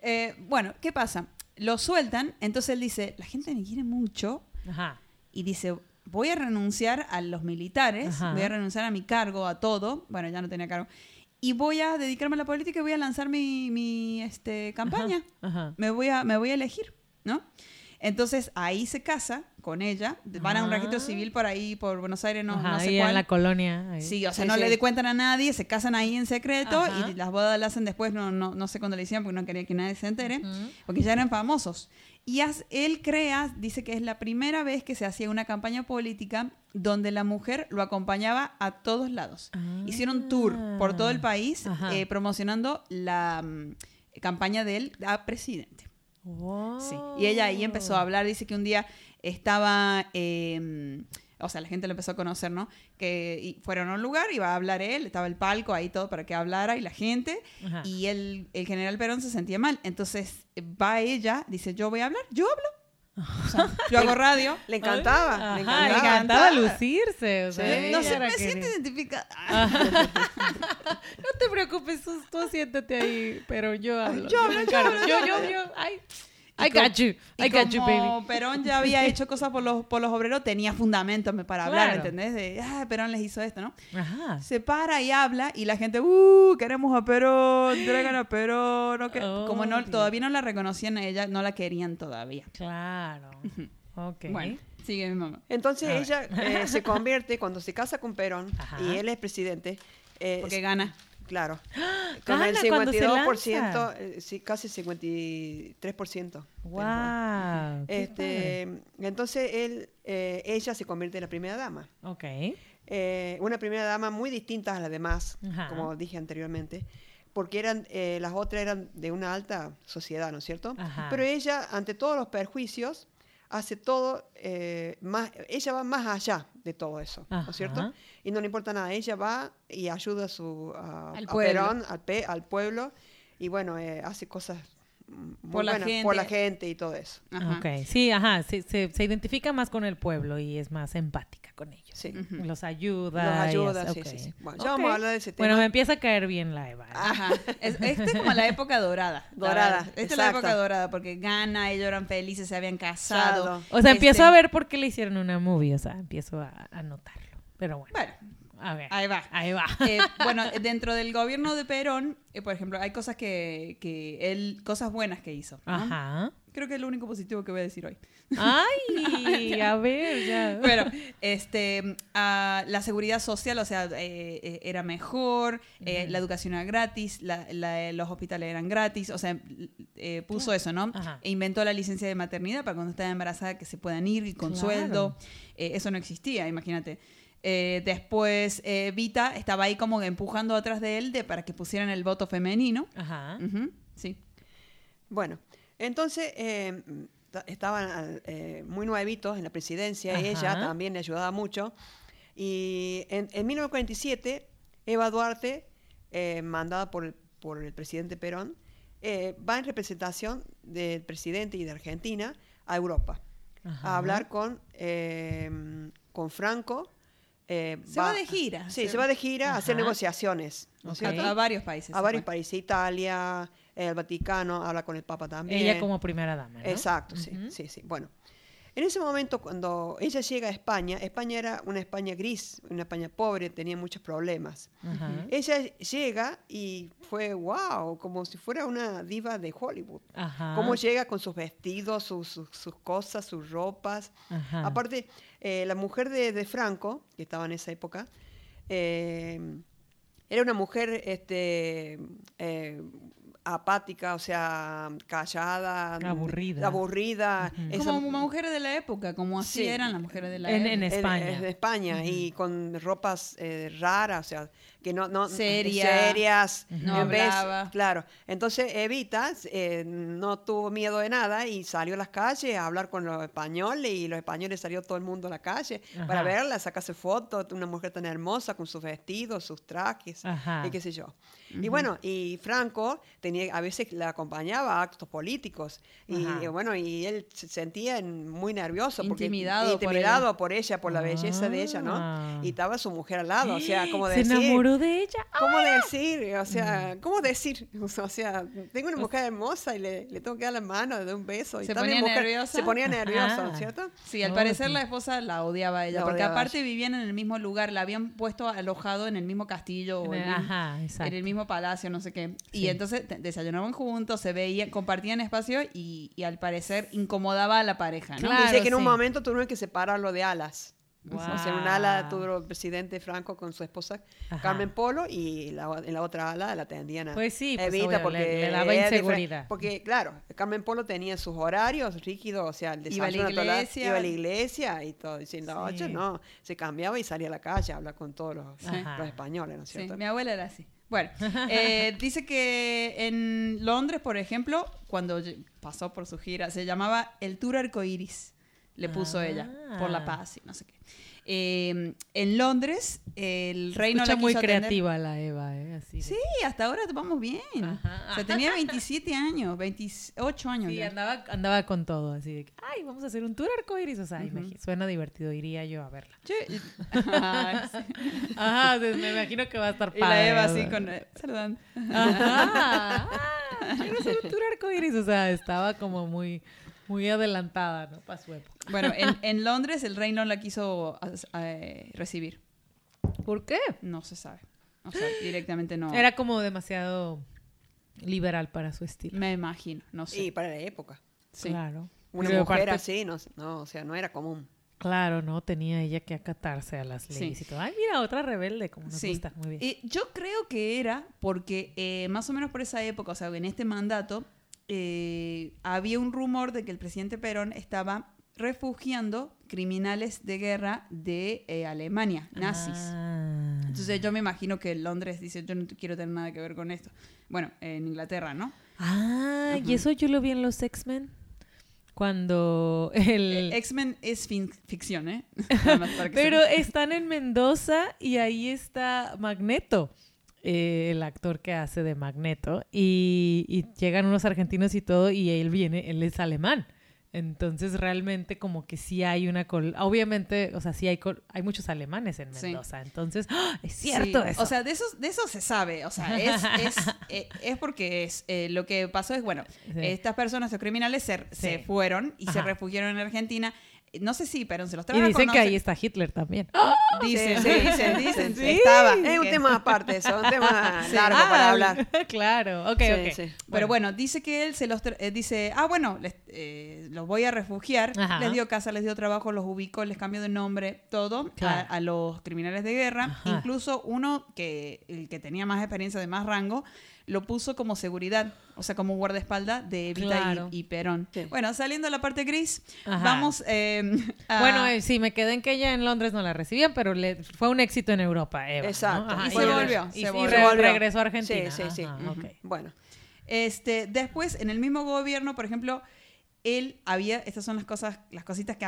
S2: Eh, bueno, ¿qué pasa? Lo sueltan, entonces él dice, la gente me quiere mucho
S1: Ajá.
S2: y dice, voy a renunciar a los militares,
S1: Ajá.
S2: voy a renunciar a mi cargo, a todo, bueno, ya no tenía cargo, y voy a dedicarme a la política y voy a lanzar mi, mi, este, campaña.
S1: Ajá.
S2: Me, voy a, me voy a elegir, ¿no? Entonces ahí se casa con ella, van a un
S1: Ah.
S2: registro civil por ahí, por Buenos Aires, no,
S1: Ajá,
S2: no sé
S1: ahí
S2: cuál.
S1: en la colonia. ahí.
S2: Sí, o sea,
S3: Sí,
S2: no
S3: sí.
S2: le cuentan a nadie, se casan ahí en secreto
S1: Ajá.
S2: y las bodas las hacen después, no, no, no sé cuándo le hicieron porque no quería que nadie se entere, porque ya eran famosos. Y as- él crea, dice que es la primera vez que se hacía una campaña política donde la mujer lo acompañaba a todos lados.
S1: Ah.
S2: Hicieron tour por todo el país eh, promocionando la mm, campaña de él a presidente.
S1: Wow.
S2: Sí. Y ella ahí empezó a hablar, dice que un día estaba, eh, o sea, la gente lo empezó a conocer, ¿no? Que y fueron a un lugar, iba a hablar él, estaba el palco ahí todo para que hablara y la gente,
S1: Ajá.
S2: y el, el general Perón se sentía mal. Entonces va ella, dice, yo voy a hablar, yo hablo. O sea, yo hago radio.
S3: Le encantaba,
S1: Ajá,
S3: le
S1: le
S3: encantaba.
S1: encantaba lucirse. O sea,
S3: Sí.
S1: ella
S2: No sé, me
S1: que-
S2: siento identificada.
S1: No te preocupes, tú, tú siéntate ahí, pero yo hablo.
S3: Yo hablo, yo hablo,
S1: yo,
S3: yo
S1: yo, yo, I got you, I got you, baby.
S2: como Perón ya había hecho cosas por los, por los obreros, tenía fundamento para hablar,
S1: Claro.
S2: ¿entendés? De, ah, Perón les hizo esto, ¿no?
S1: Ajá.
S2: Se para y habla y la gente, ¡uh! Queremos a Perón, traigan a Perón. no que-
S1: Oh,
S2: Como no,
S1: Dios.
S2: todavía no la reconocían a ella, no la querían todavía.
S1: Claro. Ok.
S2: Bueno, sigue mi mamá.
S3: Entonces
S1: A ver.
S3: ella eh, se convierte, cuando se casa con Perón
S1: Ajá.
S3: y él es presidente, eh,
S2: Porque gana.
S3: Claro, con
S1: Gana
S3: el
S1: cuando se
S3: 52%,
S1: lanza.
S3: eh, sí, casi 53%.
S1: Wow.
S3: Este, entonces él, eh, ella se convierte en la primera dama.
S1: Ok.
S3: eh, una primera dama muy distinta a las demás,
S1: Ajá.
S3: como dije anteriormente, porque eran eh, las otras eran de una alta sociedad, ¿no es cierto?
S1: Ajá.
S3: Pero ella, ante todos los perjuicios, hace todo eh, más, ella va más allá de todo eso, ¿no es cierto? Y no le importa nada, ella va y ayuda a su a,
S2: Al
S3: a
S2: pueblo.
S3: Perón, al, pe- al pueblo, y bueno, eh, hace cosas muy
S2: Por la gente.
S3: por la gente y todo eso.
S2: Ajá.
S1: Ok, sí, ajá, sí, se, se identifica más con el pueblo y es más empática con ellos.
S3: Sí.
S1: Los ayuda.
S3: Los ayuda,
S1: es-
S3: sí, sí, sí. Bueno, ya vamos a hablar de ese tema.
S1: Bueno, me empieza a caer bien la Eva. ¿eh?
S2: Ajá. Es, esta es como la época dorada.
S3: Dorada.
S2: Esta es la época dorada porque gana, ellos eran felices, se habían casado.
S1: O sea, empiezo
S2: Este,
S1: a ver por qué le hicieron una movie, o sea, empiezo a, a notarlo. Pero bueno,
S2: Bueno, ahí va.
S1: Ahí va.
S2: Eh, bueno, dentro del gobierno de Perón, eh, por ejemplo, hay cosas que, que él, cosas buenas que hizo. ¿no?
S1: Ajá.
S2: Creo que es lo único positivo que voy a decir hoy.
S1: Ay, a ver, ya.
S2: Bueno, este, la seguridad social, o sea, eh, eh, era mejor, eh, la educación era gratis, la- la- los hospitales eran gratis, o sea, puso eso, ¿no?
S1: Ajá.
S2: E inventó la licencia de maternidad para cuando estaba embarazada que se puedan ir y con
S1: Claro.
S2: sueldo. Eso no existía, imagínate. Eh, después, eh, Vita estaba ahí como empujando atrás de él de, para que pusieran el voto femenino.
S1: Ajá.
S2: Ujú, sí.
S3: Bueno, entonces eh, ta- estaban eh, muy nuevitos en la presidencia,
S1: Ajá.
S3: ella también le ayudaba mucho. Y en, en 1947, Eva Duarte, eh, mandada por el, por el presidente Perón, eh, va en representación del presidente y de Argentina a Europa
S1: Ajá.
S3: a hablar con, eh, con Franco. Eh,
S2: Se va de gira.
S3: Sí,
S2: Se-
S3: se va de gira a hacer negociaciones.
S2: A, a varios países.
S3: a varios
S2: fue.
S3: países, Italia, el Vaticano, habla con el Papa también.
S1: Ella como primera dama, ¿no?
S3: Exacto, sí, sí, sí. Bueno, en ese momento cuando ella llega a España, España era una España gris, una España pobre, tenía muchos problemas. Ella llega y fue wow, como si fuera una diva de Hollywood.
S1: Ajá.
S3: Cómo llega con sus vestidos, sus, sus- sus cosas, sus ropas. Aparte, eh, la mujer de, de Franco, que estaba en esa época, eh, era una mujer este, eh, apática, o sea, callada,
S1: Aburrida.
S3: aburrida.
S1: Ujú.
S3: esa-
S2: Como mujeres de la época, como así
S3: Sí.
S2: eran las mujeres de la
S1: En-
S2: época.
S1: en
S3: en-
S1: España.
S3: en España, y con ropas eh, raras, o sea, que no, no
S2: Seria.
S3: serias.
S2: No
S3: en vez- claro. Entonces Evita eh, no tuvo miedo de nada y salió a las calles a hablar con los españoles y los españoles salió todo el mundo a la calle para verla, sacarse fotos, una mujer tan hermosa con sus vestidos, sus trajes
S1: Ajá.
S3: y qué sé yo. Y bueno, y Franco tenía a veces la acompañaba a actos políticos y eh, bueno, y él se sentía en- muy nervioso porque
S2: Intimidado por
S3: intimidado
S2: ella.
S3: por ella, por la belleza de ella,
S1: Ah.
S3: ¿no? Y estaba su mujer al lado, o sea, como
S1: Se
S3: decir,
S1: enamoró de ella.
S3: ¿Cómo decir? O
S1: Mm.
S3: sea, ¿cómo decir? O sea, tengo una mujer hermosa y le, le tengo que dar la mano, le doy un beso. Y
S2: Se ponía
S3: mujer-
S2: nerviosa.
S3: Se ponía nerviosa,
S1: Ajá.
S3: ¿no es cierto?
S2: Sí, al
S1: Oh,
S2: parecer
S1: sí.
S2: la esposa la odiaba a ella,
S3: La
S2: porque
S3: odiaba
S2: aparte
S3: ella.
S2: vivían en el mismo lugar, la habían puesto alojado en el mismo castillo o
S1: En
S2: en,
S1: el-
S2: el-
S1: ajá,
S2: en el mismo palacio, no sé qué.
S1: Sí.
S2: Y entonces desayunaban juntos, se veían, compartían espacio y, y al parecer incomodaba a la pareja, ¿no?
S1: Claro,
S3: Dice que en un
S1: sí.
S3: momento tuvieron que separarlo de alas. O sea, un ala
S1: Guau.
S3: tuvo el presidente Franco con su esposa
S1: Ajá.
S3: Carmen Polo y la, en la otra ala la atendían a
S1: Pues sí, pues,
S3: Evita
S1: obvio,
S3: porque
S1: le- le daba inseguridad.
S3: Porque claro, Carmen Polo tenía sus horarios rígidos, o sea, el
S2: Iba a la
S3: desayuno
S2: iglesia.
S3: iba a la iglesia y todo. Y si en la
S1: Sí.
S3: noche no, se cambiaba y salía a la calle a hablar con todos los,
S1: Sí.
S3: Españoles, ¿no es
S2: Sí,
S3: cierto?
S2: mi abuela era así. Bueno, eh, dice que en Londres, por ejemplo, cuando pasó por su gira, se llamaba el Tour Arcoiris. Le puso
S1: Ah.
S2: ella, por la paz y no sé qué. Eh, en Londres, el rey no
S1: Escucha
S2: la
S1: muy
S2: atender.
S1: creativa la Eva, ¿eh? Así de-
S2: Sí, hasta ahora vamos bien.
S1: Ajá.
S2: O sea, tenía 27 años, 28 años
S1: Sí,
S2: ya.
S1: andaba, andaba con todo, así de que, ay, vamos a hacer un tour arcoiris. O sea, imagi- suena divertido, iría yo a verla.
S2: Ay, sí.
S1: Ajá, pues, me imagino que va a estar
S2: Y
S1: padre.
S2: la Eva así con... eh, saludando.
S1: Ajá. Ah, quiero hacer un tour arcoiris. O sea, estaba como muy, muy adelantada, ¿no? Para su época.
S2: Bueno, en, en Londres el rey no la quiso eh, recibir.
S1: ¿Por qué?
S2: No se sabe. O sea, directamente no.
S1: Era como demasiado liberal para su estilo.
S2: Me imagino, no sé.
S3: Y para la época.
S2: Sí.
S1: Claro.
S3: Una
S1: Pero
S3: mujer
S1: aparte-
S3: así, no, no, o sea, no era común.
S1: Claro, ¿no? Tenía ella que acatarse a las leyes
S2: Sí.
S1: y todo. Ay, mira, otra rebelde, como nos
S2: Sí.
S1: gusta. Muy bien.
S2: Eh, yo creo que era porque eh, más o menos por esa época, o sea, en este mandato, eh, había un rumor de que el presidente Perón estaba refugiando criminales de guerra de eh, Alemania, nazis.
S1: Ah.
S2: Entonces yo me imagino que Londres dice, yo no quiero tener nada que ver con esto. Bueno, en Inglaterra, ¿no?
S1: Ah, y eso yo lo vi en los X-Men. Cuando el...
S2: Eh, X-Men es ficción, ¿eh?
S1: Pero están en Mendoza y ahí está Magneto, eh, el actor que hace de Magneto. Y, y llegan unos argentinos y todo, y él viene, él es alemán. Entonces realmente como que sí hay una... col- Obviamente, o sea, sí hay, col- hay muchos alemanes en
S2: Sí.
S1: Mendoza. Entonces, ¡ah! es cierto
S2: Sí,
S1: eso.
S2: O sea, de eso, de eso se sabe. O sea, es, es, eh, es porque es, eh, lo que pasó es, bueno,
S1: Sí.
S2: estas personas, estos criminales, se, se fueron y se refugiaron en Argentina. No sé si, pero se los
S1: y
S2: traen a
S1: dicen que ahí está Hitler también.
S2: Dicen,
S3: Sí,
S2: dicen,
S3: sí,
S2: dicen,
S3: dicen,
S2: sí.
S3: Estaba. Es un tema aparte eso, un tema
S2: Sí.
S3: largo
S1: Ah,
S3: para hablar.
S1: claro, ok,
S3: Sí,
S1: ok.
S3: sí.
S2: Pero bueno, dice que él se los eh, dice, ah, bueno, les- eh, los voy a refugiar.
S1: Ajá.
S2: Les dio casa, les dio trabajo, los ubicó, les cambió de nombre, todo a, los criminales de guerra.
S1: Ajá.
S2: Incluso uno que, el que tenía más experiencia, de más rango, lo puso como seguridad, o sea, como guardaespaldas de Evita y-
S1: Claro.
S2: y, Perón.
S3: Sí.
S2: Bueno, saliendo a la parte gris,
S1: Ajá.
S2: vamos eh, a-
S1: Bueno, eh, sí, me quedé en que ella en Londres no la recibían, pero le, fue un éxito en Europa, Eva. ¿no?
S3: Exacto.
S1: Ajá,
S2: Y se volvió,
S1: Y,
S2: se
S1: y
S2: volvió.
S1: re-
S3: Volvió.
S1: regresó a Argentina.
S3: Sí, sí, sí.
S1: Ajá,
S3: Ujú.
S1: ok.
S3: Bueno,
S2: Este, después, en el mismo gobierno, por ejemplo, él había, estas son las cosas, las cositas que,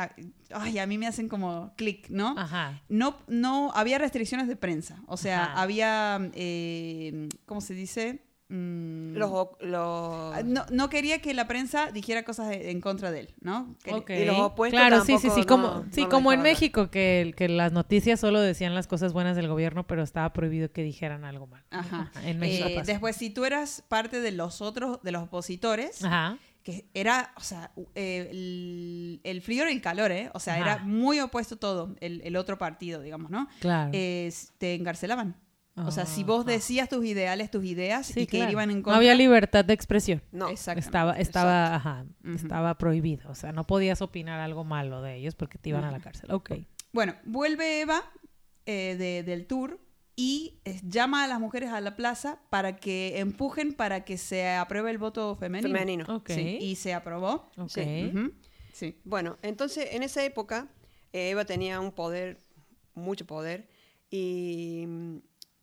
S2: ay, a mí me hacen como clic, ¿no?
S1: Ajá.
S2: No, no, había restricciones de prensa. O sea,
S1: Ajá.
S2: había, eh, ¿cómo se dice? Mm,
S3: los,
S2: ah, no, no quería que la prensa dijera cosas de- en contra de él, ¿no? Que-.
S3: Y los opuestos
S1: claro, sí, sí, sí, como,
S3: no-
S1: sí,
S3: no
S1: como en. México, que, el- que las noticias solo decían las cosas buenas del gobierno, pero estaba prohibido que dijeran algo mal.
S2: Ajá.
S1: En México
S2: Eh, después, si tú eras parte de los otros, de los opositores,
S1: Ajá.
S2: que era, o sea, eh, el, el frío y el calor, ¿eh? O sea,
S1: Ajá.
S2: era muy opuesto todo, el, el otro partido, digamos, ¿no?
S1: Claro.
S2: Eh, te encarcelaban. O sea, si vos
S1: Ajá.
S2: decías tus ideales, tus ideas,
S1: Sí,
S2: y que
S1: claro.
S2: iban en
S1: No
S2: contra...
S1: había libertad de expresión.
S3: No,
S2: Exactamente.
S1: Estaba, estaba, ajá,
S2: Ujú.
S1: estaba prohibido. O sea, no podías opinar algo malo de ellos porque te iban a la cárcel. Ok.
S2: Bueno, vuelve Eva eh, de- del tour y eh, llama a las mujeres a la plaza para que empujen para que se apruebe el voto femenino.
S3: femenino.
S1: Ok.
S2: Sí, y se aprobó.
S1: Ok.
S3: Sí.
S2: Ujú. Sí.
S3: Bueno, entonces en esa época eh, Eva tenía un poder, mucho poder, y mm,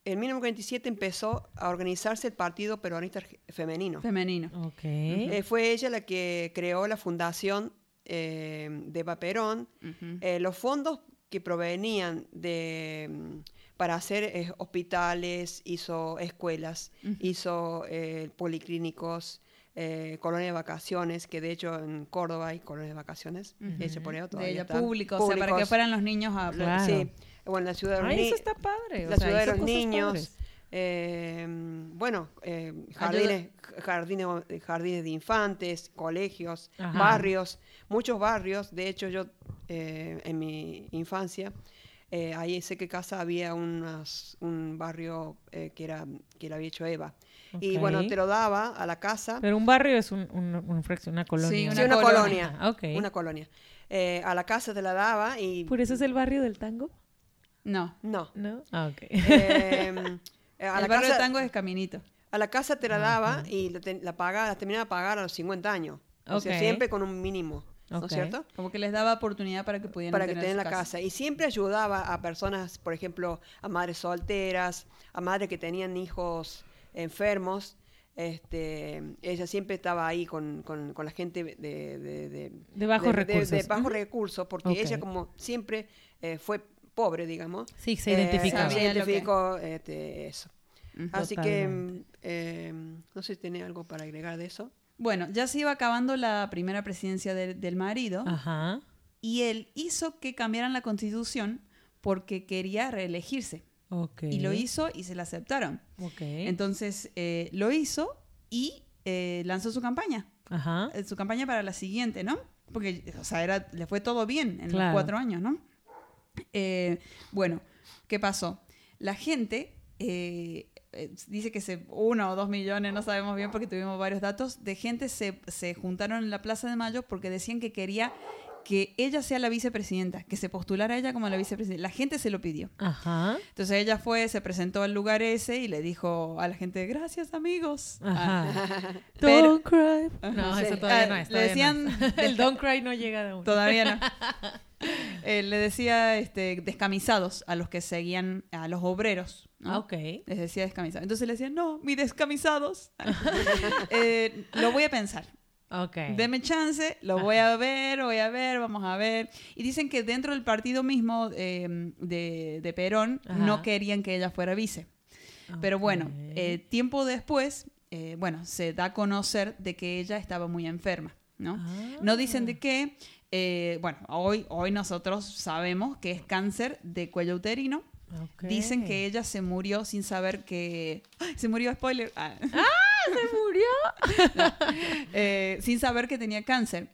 S3: en 1947 empezó a organizarse el Partido Peronista Femenino.
S2: Femenino.
S1: Ok.
S3: Eh, fue ella la que creó la fundación eh, de Eva Perón.
S2: Ujú.
S3: Eh, los fondos que provenían de mm, para hacer eh, hospitales, hizo escuelas,
S2: Ujú.
S3: hizo eh, policlínicos, eh, colonia de vacaciones, que de hecho en Córdoba hay colonia de vacaciones,
S2: Ujú.
S3: hecho por ella
S2: de
S3: todavía
S2: ella público, o sea, para que
S3: Públicos.
S2: fueran los niños a...
S1: Claro.
S3: Sí, bueno, la ciudad de los
S1: Ay,
S3: ni-
S1: eso está padre. o
S3: la
S1: sea,
S3: ciudad de los niños, eh, bueno, eh, jardines, jardines, jardines de infantes, colegios,
S1: Ajá.
S3: barrios, muchos barrios. De hecho, yo eh, en mi infancia, eh, ahí en Seque Casa había unas- un barrio eh, que era que lo había hecho Eva. Y bueno, te lo daba a la casa.
S1: Pero un barrio es un, un- un una colonia.
S2: Sí,
S3: Sí, una
S2: colonia.
S3: colonia.
S1: Ah, ok.
S3: Una colonia. Eh, a la casa te la daba y
S1: ¿Por eso es el barrio del tango?
S2: No.
S3: no.
S1: ¿No? Ah, ok.
S3: Eh, a
S2: el
S3: la
S2: barrio
S3: casa-
S2: de tango es Caminito.
S3: A la casa te la daba y la, te- la pagaba, la terminaba de pagar a los 50 años. O sea,
S1: Ok.
S3: siempre con un mínimo, ¿no es cierto?
S2: Como que les daba oportunidad para que pudieran
S3: Para que
S2: tener
S3: la casa. Y siempre ayudaba a personas, por ejemplo, a madres solteras, a madres que tenían hijos enfermos. Este, ella siempre estaba ahí con, con- con la gente de, de, de-
S1: De bajos recursos.
S3: De, bajos recursos, porque ella como siempre eh, fue pobre, digamos.
S1: Sí, se
S3: eh,
S1: identificaba.
S3: se
S2: que-
S3: identificó este, eso. Así que, eh, no sé si tiene algo para agregar de eso.
S2: Bueno, ya se iba acabando la primera presidencia del- del marido.
S1: Ajá.
S2: y él hizo que cambiaran la constitución porque quería reelegirse.
S1: Ok.
S2: Y lo hizo y se la aceptaron.
S1: Ok.
S2: Entonces eh, lo hizo y eh, lanzó su campaña,
S1: Ajá.
S2: su campaña para la siguiente, ¿no? Porque, o sea, era, le fue todo bien en
S1: Claro.
S2: los cuatro años, ¿no? Eh, bueno, ¿qué pasó? La gente eh, eh, dice que se uno o dos millones, no sabemos bien porque tuvimos varios datos, de gente se, se juntaron en la Plaza de Mayo porque decían que quería que ella sea la vicepresidenta, que se postulara ella como la vicepresidenta. La gente se lo pidió.
S1: Ajá.
S2: Entonces ella fue, se presentó al lugar ese y le dijo a la gente, gracias amigos. Ah,
S1: Ajá.
S2: Pero-
S1: Don't cry. No,
S3: Sí.
S1: eso todavía
S2: Ah,
S1: no es.
S2: le
S1: todavía no
S2: decían-
S1: es. El don't cry no llega de uno.
S2: todavía no. Eh, le decía este, descamisados a los que seguían, a los obreros. ¿no?
S1: Ah, ok.
S2: Les decía descamisados. Entonces le decían, no, mi descamisados. Eh, lo voy a pensar.
S1: Ok.
S2: Deme chance, lo voy a ver, voy a ver, vamos a ver. Y dicen que dentro del partido mismo eh, de, de Perón
S1: Ajá.
S2: no querían que ella fuera vice. Pero bueno, eh, tiempo después, eh, bueno, se da a conocer de que ella estaba muy enferma, ¿no?
S1: Ah.
S2: No dicen de qué. Eh, bueno, hoy, hoy nosotros sabemos que es cáncer de cuello uterino. Dicen que ella se murió sin saber que... ¡Ay! Se murió, spoiler. Ah.
S1: se murió.
S2: Eh, sin saber que tenía cáncer.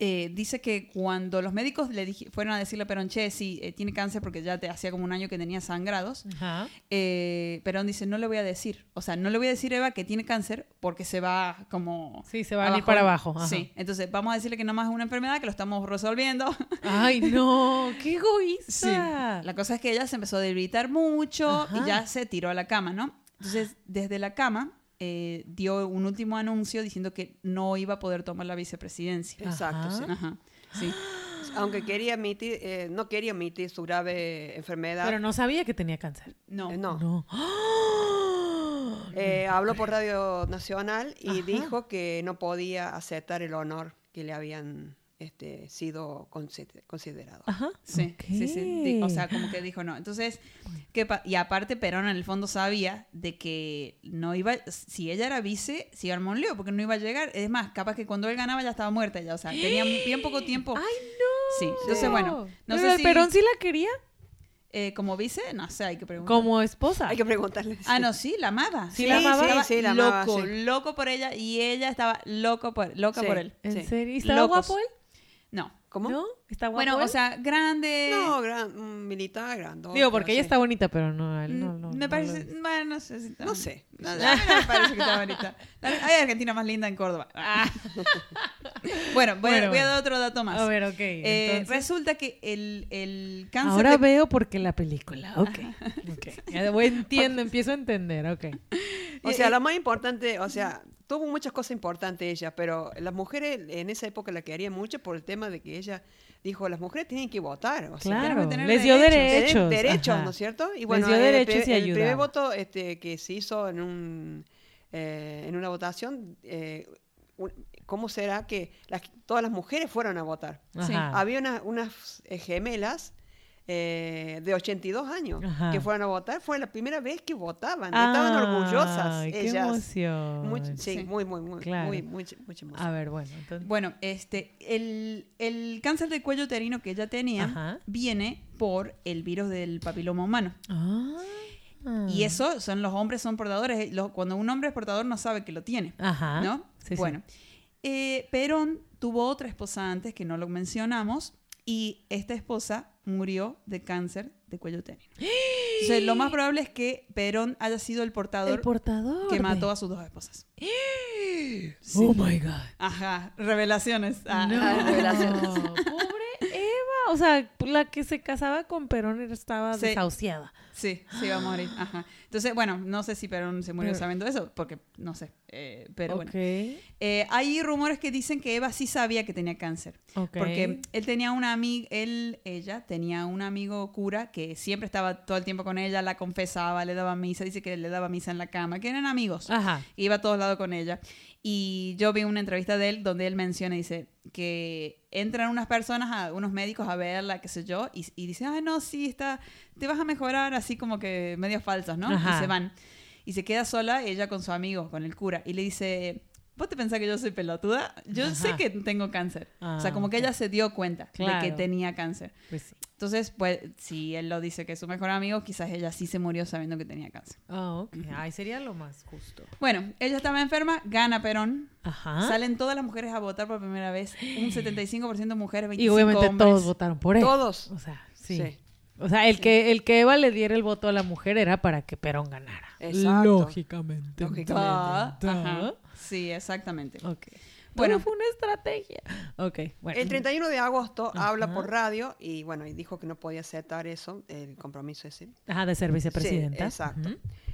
S2: Eh, dice que cuando los médicos le fueron a decirle a Perón, che, sí, eh, tiene cáncer porque ya te hacía como un año que tenía sangrados,
S1: Ajá.
S2: eh, Perón dice, no le voy a decir. O sea, no le voy a decir a Eva que tiene cáncer porque se va como...
S1: Sí, se va a ir para abajo. ajá.
S2: Sí, entonces vamos a decirle que nomás es una enfermedad, que lo estamos resolviendo.
S1: Ay, no, qué
S2: Sí.
S1: egoísta.
S2: La cosa es que ella se empezó a debilitar mucho
S1: Ajá.
S2: y ya se tiró a la cama, ¿no? Entonces, desde la cama eh, dio un último anuncio diciendo que no iba a poder tomar la vicepresidencia.
S3: Exacto,
S1: Ajá.
S3: sí.
S2: Ajá, sí.
S3: Aunque quería admitir, eh, no quería admitir su grave enfermedad.
S1: Pero no sabía que tenía cáncer.
S2: No.
S3: Eh, no.
S1: No.
S3: Eh, habló por Radio Nacional y
S1: Ajá.
S3: dijo que no podía aceptar el honor que le habían este, sido consider- considerado.
S1: Ajá.
S2: Sí,
S1: Ok.
S2: sí, sí. Di- O sea, como que dijo no. Entonces, ¿qué pa- y aparte Perón en el fondo sabía de que no iba, si ella era vice, se iba a un lío, porque no iba a llegar. Es más, capaz que cuando él ganaba ya estaba muerta ya, o sea, tenía bien poco tiempo.
S1: Ay, no.
S2: Sí, entonces bueno, no
S1: Pero
S2: sé
S1: el
S2: si
S1: Perón sí la quería
S2: eh, como vice, no sé, hay que preguntar.
S1: como esposa.
S3: Hay que preguntarle.
S2: Ah, no, sí, la amaba.
S1: Sí, la amaba.
S3: Sí, sí, la
S2: loco,
S3: amaba, sí.
S2: loco por ella y ella estaba loco por, loca
S3: Sí.
S2: por él.
S1: ¿En
S3: Sí.
S1: serio? ¿Y ¿Estaba
S2: Locos.
S1: guapo él?
S2: No.
S3: ¿Cómo?
S1: ¿No? ¿Está guapo
S2: Bueno,
S1: él?
S2: o sea, grande.
S3: No, gran, un militar grande.
S1: Digo, porque ella está bonita, pero no, él no, no.
S2: Mm, me
S1: no
S2: parece,
S1: lo-
S2: bueno, no sé si está-
S3: No sé.
S2: No, me parece que está bonita. Hay Argentina más linda en Córdoba. Ah. bueno, voy, a-
S1: Bueno,
S2: voy a dar otro dato más.
S1: A ver, ok.
S2: Eh,
S1: entonces-
S2: resulta que el, el cáncer
S1: Ahora
S2: de-
S1: veo por qué la película. Ok. okay. Ya voy, entiendo, empiezo a entender. Ok.
S3: O sea, lo más importante, o sea, tuvo muchas cosas importantes ella, pero las mujeres en esa época la querían mucho por el tema de que ella dijo, las mujeres tienen que votar. O sea,
S1: Claro.
S2: tenemos que tener
S1: Les dio
S2: derechos.
S1: Derechos.
S3: ¿no es cierto? Y
S1: Les
S3: bueno,
S1: dio
S3: el
S1: derechos
S3: pri-
S1: y
S3: el, primer voto este, que se hizo en un eh, en una votación, eh, un- ¿cómo será que las- todas las mujeres fueron a votar?
S2: Sí.
S3: Había una- unas eh, gemelas eh, de 82 años
S1: Ajá.
S3: que fueron a votar, fue la primera vez que votaban, estaban orgullosas
S1: Ay, qué
S3: ellas.
S1: emoción.
S3: Muy- sí,
S2: Sí.
S3: muy, muy, muy,
S1: Claro.
S3: muy, mucha, mucha emoción.
S1: A ver, bueno. Entonces,
S2: Bueno, este, el, el cáncer de cuello uterino que ella tenía
S1: Ajá.
S2: viene por el virus del papiloma humano.
S1: Ah.
S2: Y eso son los hombres son portadores. Los- cuando un hombre es portador no sabe que lo tiene.
S1: Ajá.
S2: ¿No?
S1: Sí, sí.
S2: bueno, eh, Perón tuvo otra esposa antes que no lo mencionamos y esta esposa murió de cáncer de cuello uterino. Entonces, lo más probable es que Perón haya sido el portador
S1: El portador.
S2: que
S1: de-
S2: mató a sus dos esposas.
S1: Oh my God.
S2: Ajá, revelaciones. Ah.
S1: No,
S3: revelaciones.
S1: O sea, la que se casaba con Perón estaba
S2: Sí.
S1: desahuciada.
S2: Sí, sí, va a morir. Ajá. Entonces, bueno, no sé si Perón se murió
S1: Pero-
S2: sabiendo eso, porque no sé. eh, pero
S1: ok.
S2: bueno. Eh, hay rumores que dicen que Eva sí sabía que tenía cáncer.
S1: Ok.
S2: Porque él tenía una amiga, él, ella, tenía un amigo cura que siempre estaba todo el tiempo con ella, la confesaba, le daba misa, dice que le daba misa en la cama, que eran amigos.
S1: Ajá.
S2: Iba a todos lados con ella. Y yo vi una entrevista de él donde él menciona, dice, que entran unas personas, a, unos médicos a verla, qué sé yo, y, y dice, ah, no, sí, está, te vas a mejorar, así como que medios falsos, ¿no?
S1: Ajá.
S2: Y se van. Y se queda sola ella con su amigo, con el cura, y le dice, ¿vos te pensás que yo soy pelotuda? Yo sé
S1: Ajá.
S2: que tengo cáncer. o sea,
S1: Ah,
S2: como que ella se dio cuenta de
S1: Claro.
S2: que tenía cáncer.
S1: Pues sí.
S2: Entonces, pues, si él lo dice que es su mejor amigo, quizás ella sí se murió sabiendo que tenía cáncer.
S1: Ah, ok. Ay, sería lo más justo.
S2: Bueno, ella estaba enferma, gana Perón.
S1: Ajá.
S2: Salen todas las mujeres a votar por primera vez. Un 75% mujeres, 25
S1: y obviamente
S2: hombres.
S1: todos votaron por él.
S3: Todos.
S1: O sea, sí.
S3: Sí.
S1: O sea, el que, el que Eva le diera el voto a la mujer era para que Perón ganara.
S3: Exacto.
S1: Lógicamente.
S3: Lógicamente.
S2: Ah,
S1: Da.
S2: ajá. Sí, exactamente.
S1: Ok. Bueno, fue una estrategia. Ok, bueno.
S3: El 31 de agosto habla por radio y bueno, y dijo que no podía aceptar eso, el compromiso ese.
S1: Ajá, de ser vicepresidenta.
S3: Sí, exacto.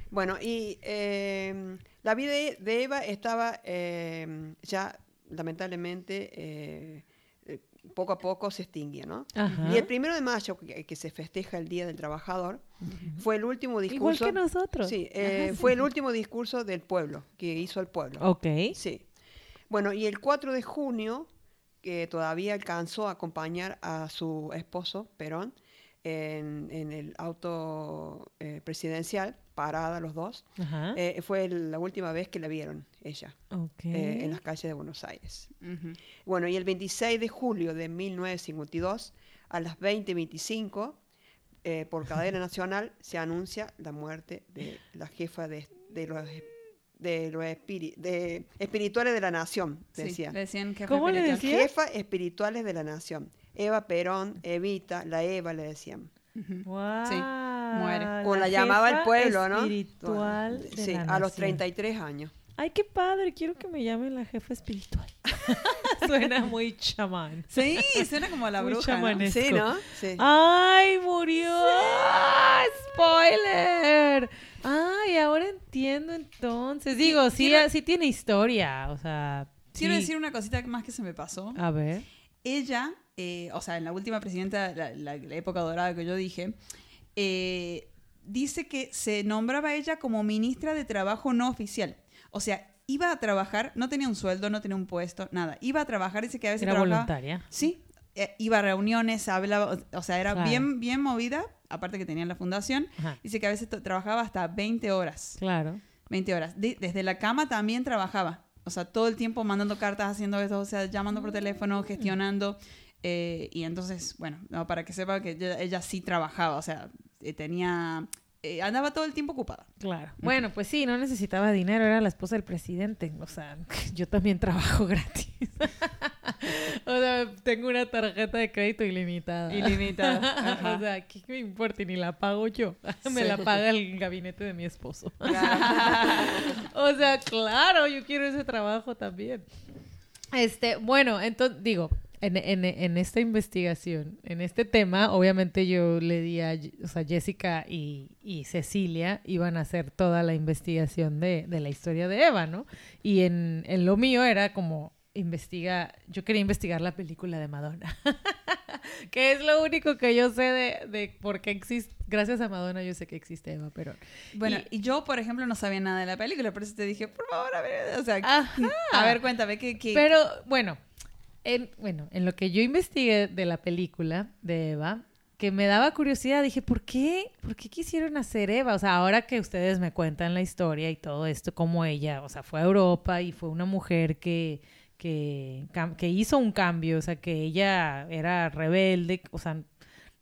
S3: Bueno, y eh, la vida de Eva estaba eh, ya lamentablemente eh, poco a poco se extinguía, ¿no? Y el primero de mayo, que, se festeja el Día del Trabajador, fue el último discurso.
S1: Igual que nosotros.
S3: Sí, fue el último discurso del pueblo, que hizo el pueblo.
S1: Ok.
S3: Sí. Bueno, y el 4 de junio, que todavía alcanzó a acompañar a su esposo, Perón, en, el auto eh, presidencial, parada los dos, eh, fue la última vez que la vieron ella eh, en las calles de Buenos Aires. Bueno, y el 26 de julio de 1952, a las 20.25, por cadena nacional, se anuncia la muerte de la jefa de, los de los de espirituales de la nación, decían.
S2: decían
S1: ¿Cómo le decían?
S3: Jefa espirituales de la nación. Eva Perón, Evita, la Eva le decían.
S1: Wow. Sí,
S2: muere.
S3: O la, llamaba el pueblo, ¿no?
S1: Espiritual. De
S3: sí, a los 33 años.
S1: Ay, qué padre, quiero que me llamen la jefa espiritual. suena muy chamán.
S2: Sí, suena como a la bruja.
S3: ¿no? Sí, ¿no? Sí.
S1: Ay, murió. Spoiler. Ay, ahora entiendo entonces. Digo, sí, sí tiene historia, o sea.
S2: Quiero decir una cosita más que se me pasó.
S1: A ver.
S2: Ella eh, o sea, en la última presidenta, la, la, época dorada que yo dije, eh, dice que se nombraba ella como ministra de Trabajo no oficial. O sea, iba a trabajar, no tenía un sueldo, no tenía un puesto, nada. Iba a trabajar, dice que a veces
S1: Era voluntaria.
S2: Sí, eh, iba a reuniones, hablaba, o sea, era bien, bien movida, aparte que tenía la fundación. Dice que a veces trabajaba hasta 20 horas.
S1: Claro.
S2: 20 horas. desde la cama también trabajaba. O sea, todo el tiempo mandando cartas, haciendo eso, o sea, llamando por teléfono, gestionando. Eh, y entonces, bueno, para que sepa que ella, sí trabajaba, o sea, eh, tenía eh, andaba todo el tiempo ocupada.
S1: Claro. Bueno, pues sí, no necesitaba dinero, era la esposa del presidente. O sea, yo también trabajo gratis. o sea, tengo una tarjeta de crédito ilimitada.
S2: Ilimitada.
S1: o sea, ¿qué me importa? Ni la pago yo. me la paga el gabinete de mi esposo. o sea, claro, yo quiero ese trabajo también. Este, bueno, entonces digo, en, esta investigación, en este tema, obviamente yo le di a, o sea, Jessica y, Cecilia iban a hacer toda la investigación de, la historia de Eva, ¿no? Y en, lo mío era como investiga, yo quería investigar la película de Madonna, que es lo único que yo sé de, de por qué existe, gracias a Madonna yo sé que existe Eva Perón.
S2: Bueno, y, yo, por ejemplo, no sabía nada de la película, por eso te dije, por favor, a ver, o sea, a ver, cuéntame, ¿qué, qué?
S1: Pero, bueno, bueno, en lo que yo investigué de la película de Eva, que me daba curiosidad, dije, ¿por qué? ¿Por qué quisieron hacer Eva? O sea, ahora que ustedes me cuentan la historia y todo esto, como ella, o sea, fue a Europa y fue una mujer que, que, que hizo un cambio, o sea, que ella era rebelde, o sea,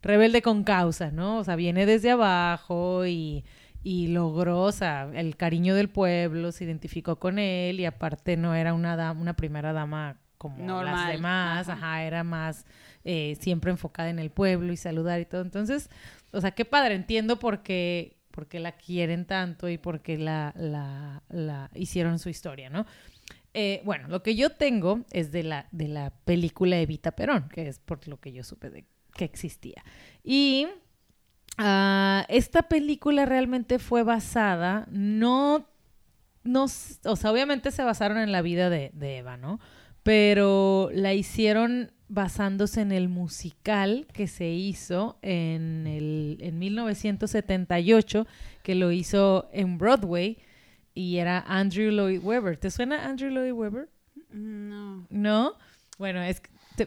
S1: rebelde con causa, ¿no? O sea, viene desde abajo y, y logró, o sea, el cariño del pueblo, se identificó con él y aparte no era una, dama, una primera dama como las demás, ajá. era más eh, siempre enfocada en el pueblo y saludar y todo. Entonces, o sea, qué padre, entiendo por qué, la quieren tanto y por qué la, la, hicieron su historia, ¿no? Eh, bueno, lo que yo tengo es de la, de la película Evita Perón, que es por lo que yo supe de que existía. Y ah, esta película realmente fue basada, no, no, o sea, obviamente se basaron en la vida de, de Eva, ¿no? Pero la hicieron basándose en el musical que se hizo en, el, en 1978, que lo hizo en Broadway, y era Andrew Lloyd Webber. ¿Te suena Andrew Lloyd Webber?
S2: No.
S1: ¿No? Bueno, es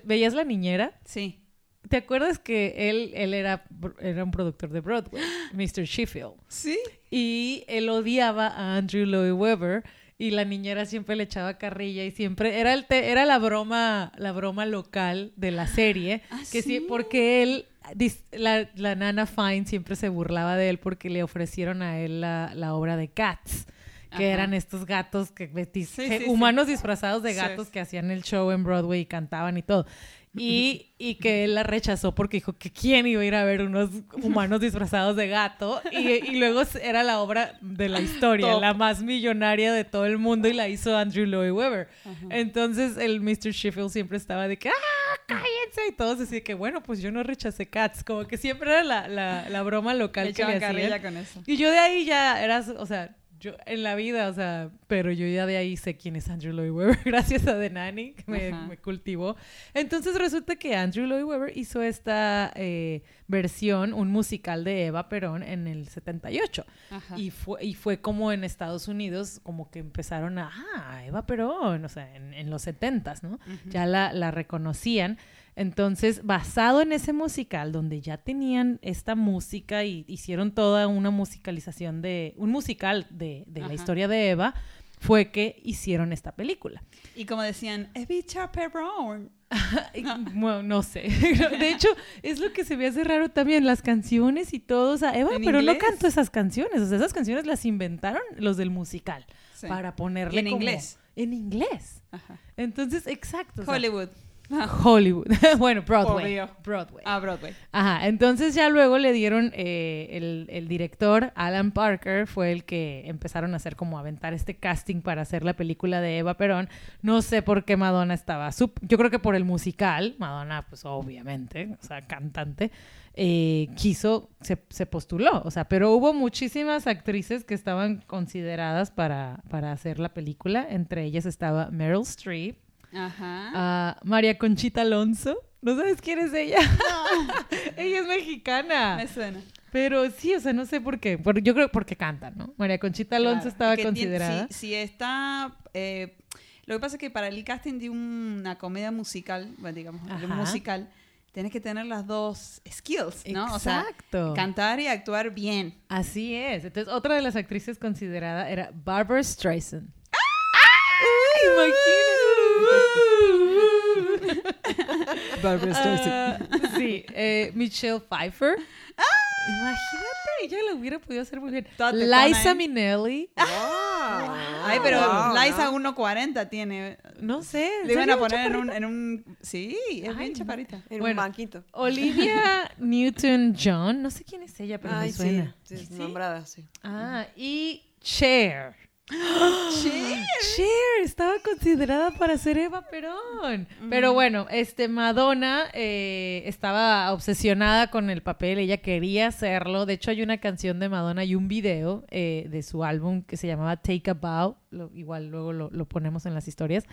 S1: ¿veías la niñera?
S2: Sí.
S1: ¿Te acuerdas que él, él era, era un productor de Broadway, Mr. Sheffield?
S2: Sí.
S1: Y él odiaba a Andrew Lloyd Webber y la niñera siempre le echaba carrilla y siempre era el era la broma la broma local de la serie
S2: ¿Ah,
S1: que sí? porque él la, la, nana Fine siempre se burlaba de él porque le ofrecieron a él la, la obra de Cats que
S2: Ajá.
S1: eran estos gatos que
S2: Sí,
S1: humanos disfrazados de gatos que hacían el show en Broadway y cantaban y todo. Y, y que él la rechazó porque dijo que quién iba a ir a ver unos humanos disfrazados de gato. Y, y luego era la obra de la historia,
S2: Top.
S1: la más millonaria de todo el mundo y la hizo Andrew Lloyd Webber. Entonces el Mr. Sheffield siempre estaba de que, ¡ah, cállense! Y todos decían que, bueno, pues yo no rechacé Cats. Como que siempre era la, la, la broma local
S2: Le
S1: que le hacían.
S2: con eso.
S1: Y yo de ahí ya era, o sea, yo en la vida, o sea, pero yo ya de ahí sé quién es Andrew Lloyd Webber, gracias a The Nanny, que me, cultivó. Entonces resulta que Andrew Lloyd Webber hizo esta eh, versión, un musical de Eva Perón en el 78.
S2: Ajá.
S1: Y fue, y fue como en Estados Unidos, como que empezaron a, ah, Eva Perón, o sea, en, en los 70s, ¿no? Ya la, la reconocían. Entonces, basado en ese musical, donde ya tenían esta música y hicieron toda una musicalización de, un musical de, de la historia de Eva, fue que hicieron esta película.
S2: Y como decían, Evita Perón.
S1: Bueno, no sé. De hecho, es lo que se me hace raro también, las canciones y todo. O sea, Eva,
S2: ¿En
S1: pero no cantó esas canciones. O sea, esas canciones las inventaron los del musical
S2: Sí.
S1: para ponerle
S2: en
S1: como-
S2: inglés.
S1: En inglés.
S2: Ajá.
S1: Entonces, exacto. o sea,
S2: Hollywood.
S1: Bueno, Broadway.
S2: Obvio.
S1: Broadway.
S2: Ah, Broadway.
S1: Ajá, entonces ya luego le dieron, eh, el, el director, Alan Parker, fue el que empezaron a hacer como aventar este casting para hacer la película de Eva Perón. No sé por qué Madonna estaba, yo creo que por el musical, Madonna pues obviamente, o sea, cantante, eh, quiso, se, se postuló, o sea, pero hubo muchísimas actrices que estaban consideradas para, para hacer la película, entre ellas estaba Meryl Streep,
S2: Ajá.
S1: a María Conchita Alonso. ¿No sabes quién es ella? ella es mexicana.
S2: Me suena.
S1: Pero sí, o sea, no sé por qué. Por- yo creo porque cantan, ¿no? María Conchita Alonso
S2: Claro.
S1: estaba considerada.
S2: Si, si está. eh, lo que pasa es que para el casting de una comedia musical, bueno, digamos,
S1: Ajá.
S2: musical, tienes que tener las dos skills, ¿no? O
S1: Exacto.
S2: sea, cantar y actuar bien.
S1: Así es. Entonces, otra de las actrices considerada era Barbara Streisand. Imagínate.
S2: Barbara
S1: Ah, sí, eh, Michelle Pfeiffer. Imagínate, ella lo hubiera podido hacer muy bien. Liza
S2: ¿eh?
S1: Minnelli.
S2: Ay, pero
S3: Wow,
S2: Liza
S3: ¿no?
S2: 1.40 tiene.
S1: No sé. ¿en
S2: Le iban a poner en un, en un. Sí, es
S1: Ay,
S2: bien chaparita.
S3: En
S1: Bueno.
S3: un banquito.
S1: Olivia Newton-John, no sé quién es ella, pero
S3: Ay,
S1: me suena.
S3: sí, sí, nombrada, sí.
S1: Ah, y Cher. Cher estaba considerada para ser Eva Perón. Pero bueno, este Madonna eh, estaba obsesionada con el papel, ella quería hacerlo. De hecho, hay una canción de Madonna y un video eh, de su álbum que se llamaba Take a Bow. Lo- igual luego lo, lo ponemos en las historias.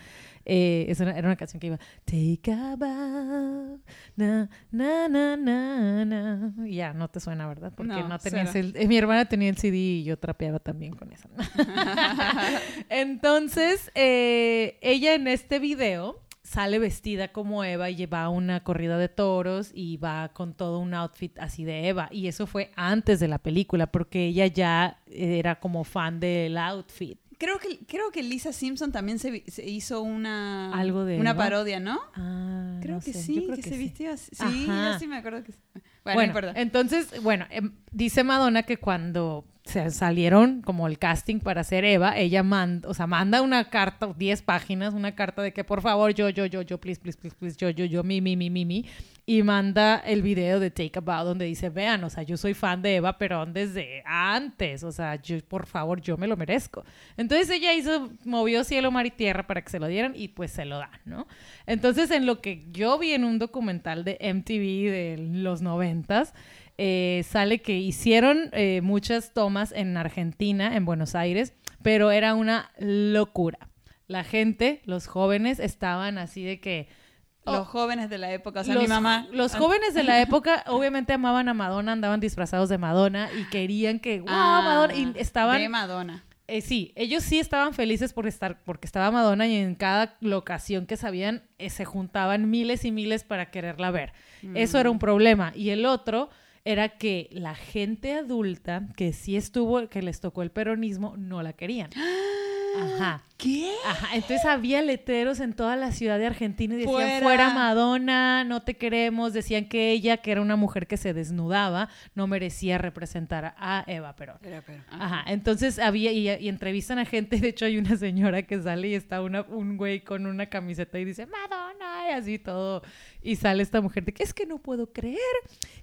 S1: Eh, es una- era una canción que iba Take a bow, na, na, na, na, na. Y ya, no te suena, ¿verdad? Porque no,
S2: No,
S1: tenías el... eh, mi hermana tenía el CD y yo trapeaba también con eso. Entonces, eh, ella en este video sale vestida como Eva y lleva una corrida de toros y va con todo un outfit así de Eva. Y eso fue antes de la película porque ella ya era como fan del outfit.
S2: Creo que, creo que Lisa Simpson también se, hizo una,
S1: Algo de
S2: una
S1: Eva.
S2: parodia, ¿no?
S1: Ah,
S2: Creo
S1: no
S2: que
S1: sé,
S2: sí, que, se
S1: sí.
S2: vistió así. Sí, yo sí me acuerdo que sí. Bueno,
S1: Bueno,
S2: no
S1: entonces, bueno, em, dice Madonna que cuando se salieron como el casting para hacer Eva, ella manda, o sea, manda una carta, 10 páginas, una carta de que por favor, yo, yo, yo, yo, please, please, please, please, yo, yo, yo, mi, mi, mi, mi, mi, y manda el video de Take a Bow donde dice, vean, o sea, yo soy fan de Eva Perón desde antes, o sea, yo, por favor, yo me lo merezco. Entonces ella hizo, movió cielo, mar y tierra para que se lo dieran y pues se lo dan, ¿no? Entonces en lo que yo vi en un documental de MTV de los noventas, eh, sale que hicieron eh, muchas tomas en Argentina, en Buenos Aires, pero era una locura. La gente, los jóvenes, estaban así de que...
S2: Los
S1: oh,
S2: jóvenes de la época, o sea,
S1: los,
S2: mi mamá.
S1: los jóvenes de la época obviamente amaban a Madonna, andaban disfrazados de Madonna y querían que, wow,
S2: Ah,
S1: Madonna, y estaban...
S2: De Madonna.
S1: Eh, sí, ellos sí estaban felices por estar, porque estaba Madonna y en cada locación que sabían eh, se juntaban miles y miles para quererla ver. Eso
S2: Mm.
S1: era un problema. Y el otro era que la gente adulta que sí estuvo, que les tocó el peronismo, no la querían. Ajá.
S2: ¿Qué?
S1: Ajá, entonces había letreros en toda la ciudad de Argentina y decían
S2: Fuera.
S1: fuera. Madonna, no te queremos, decían que ella, que era una mujer que se desnudaba, no merecía representar a Eva Perón.
S3: Era, pero-
S1: Ajá, entonces había, y, y entrevistan a gente, de hecho hay una señora que sale y está una, un güey con una camiseta y dice, Madonna, y así todo, y sale esta mujer de que es que no puedo creer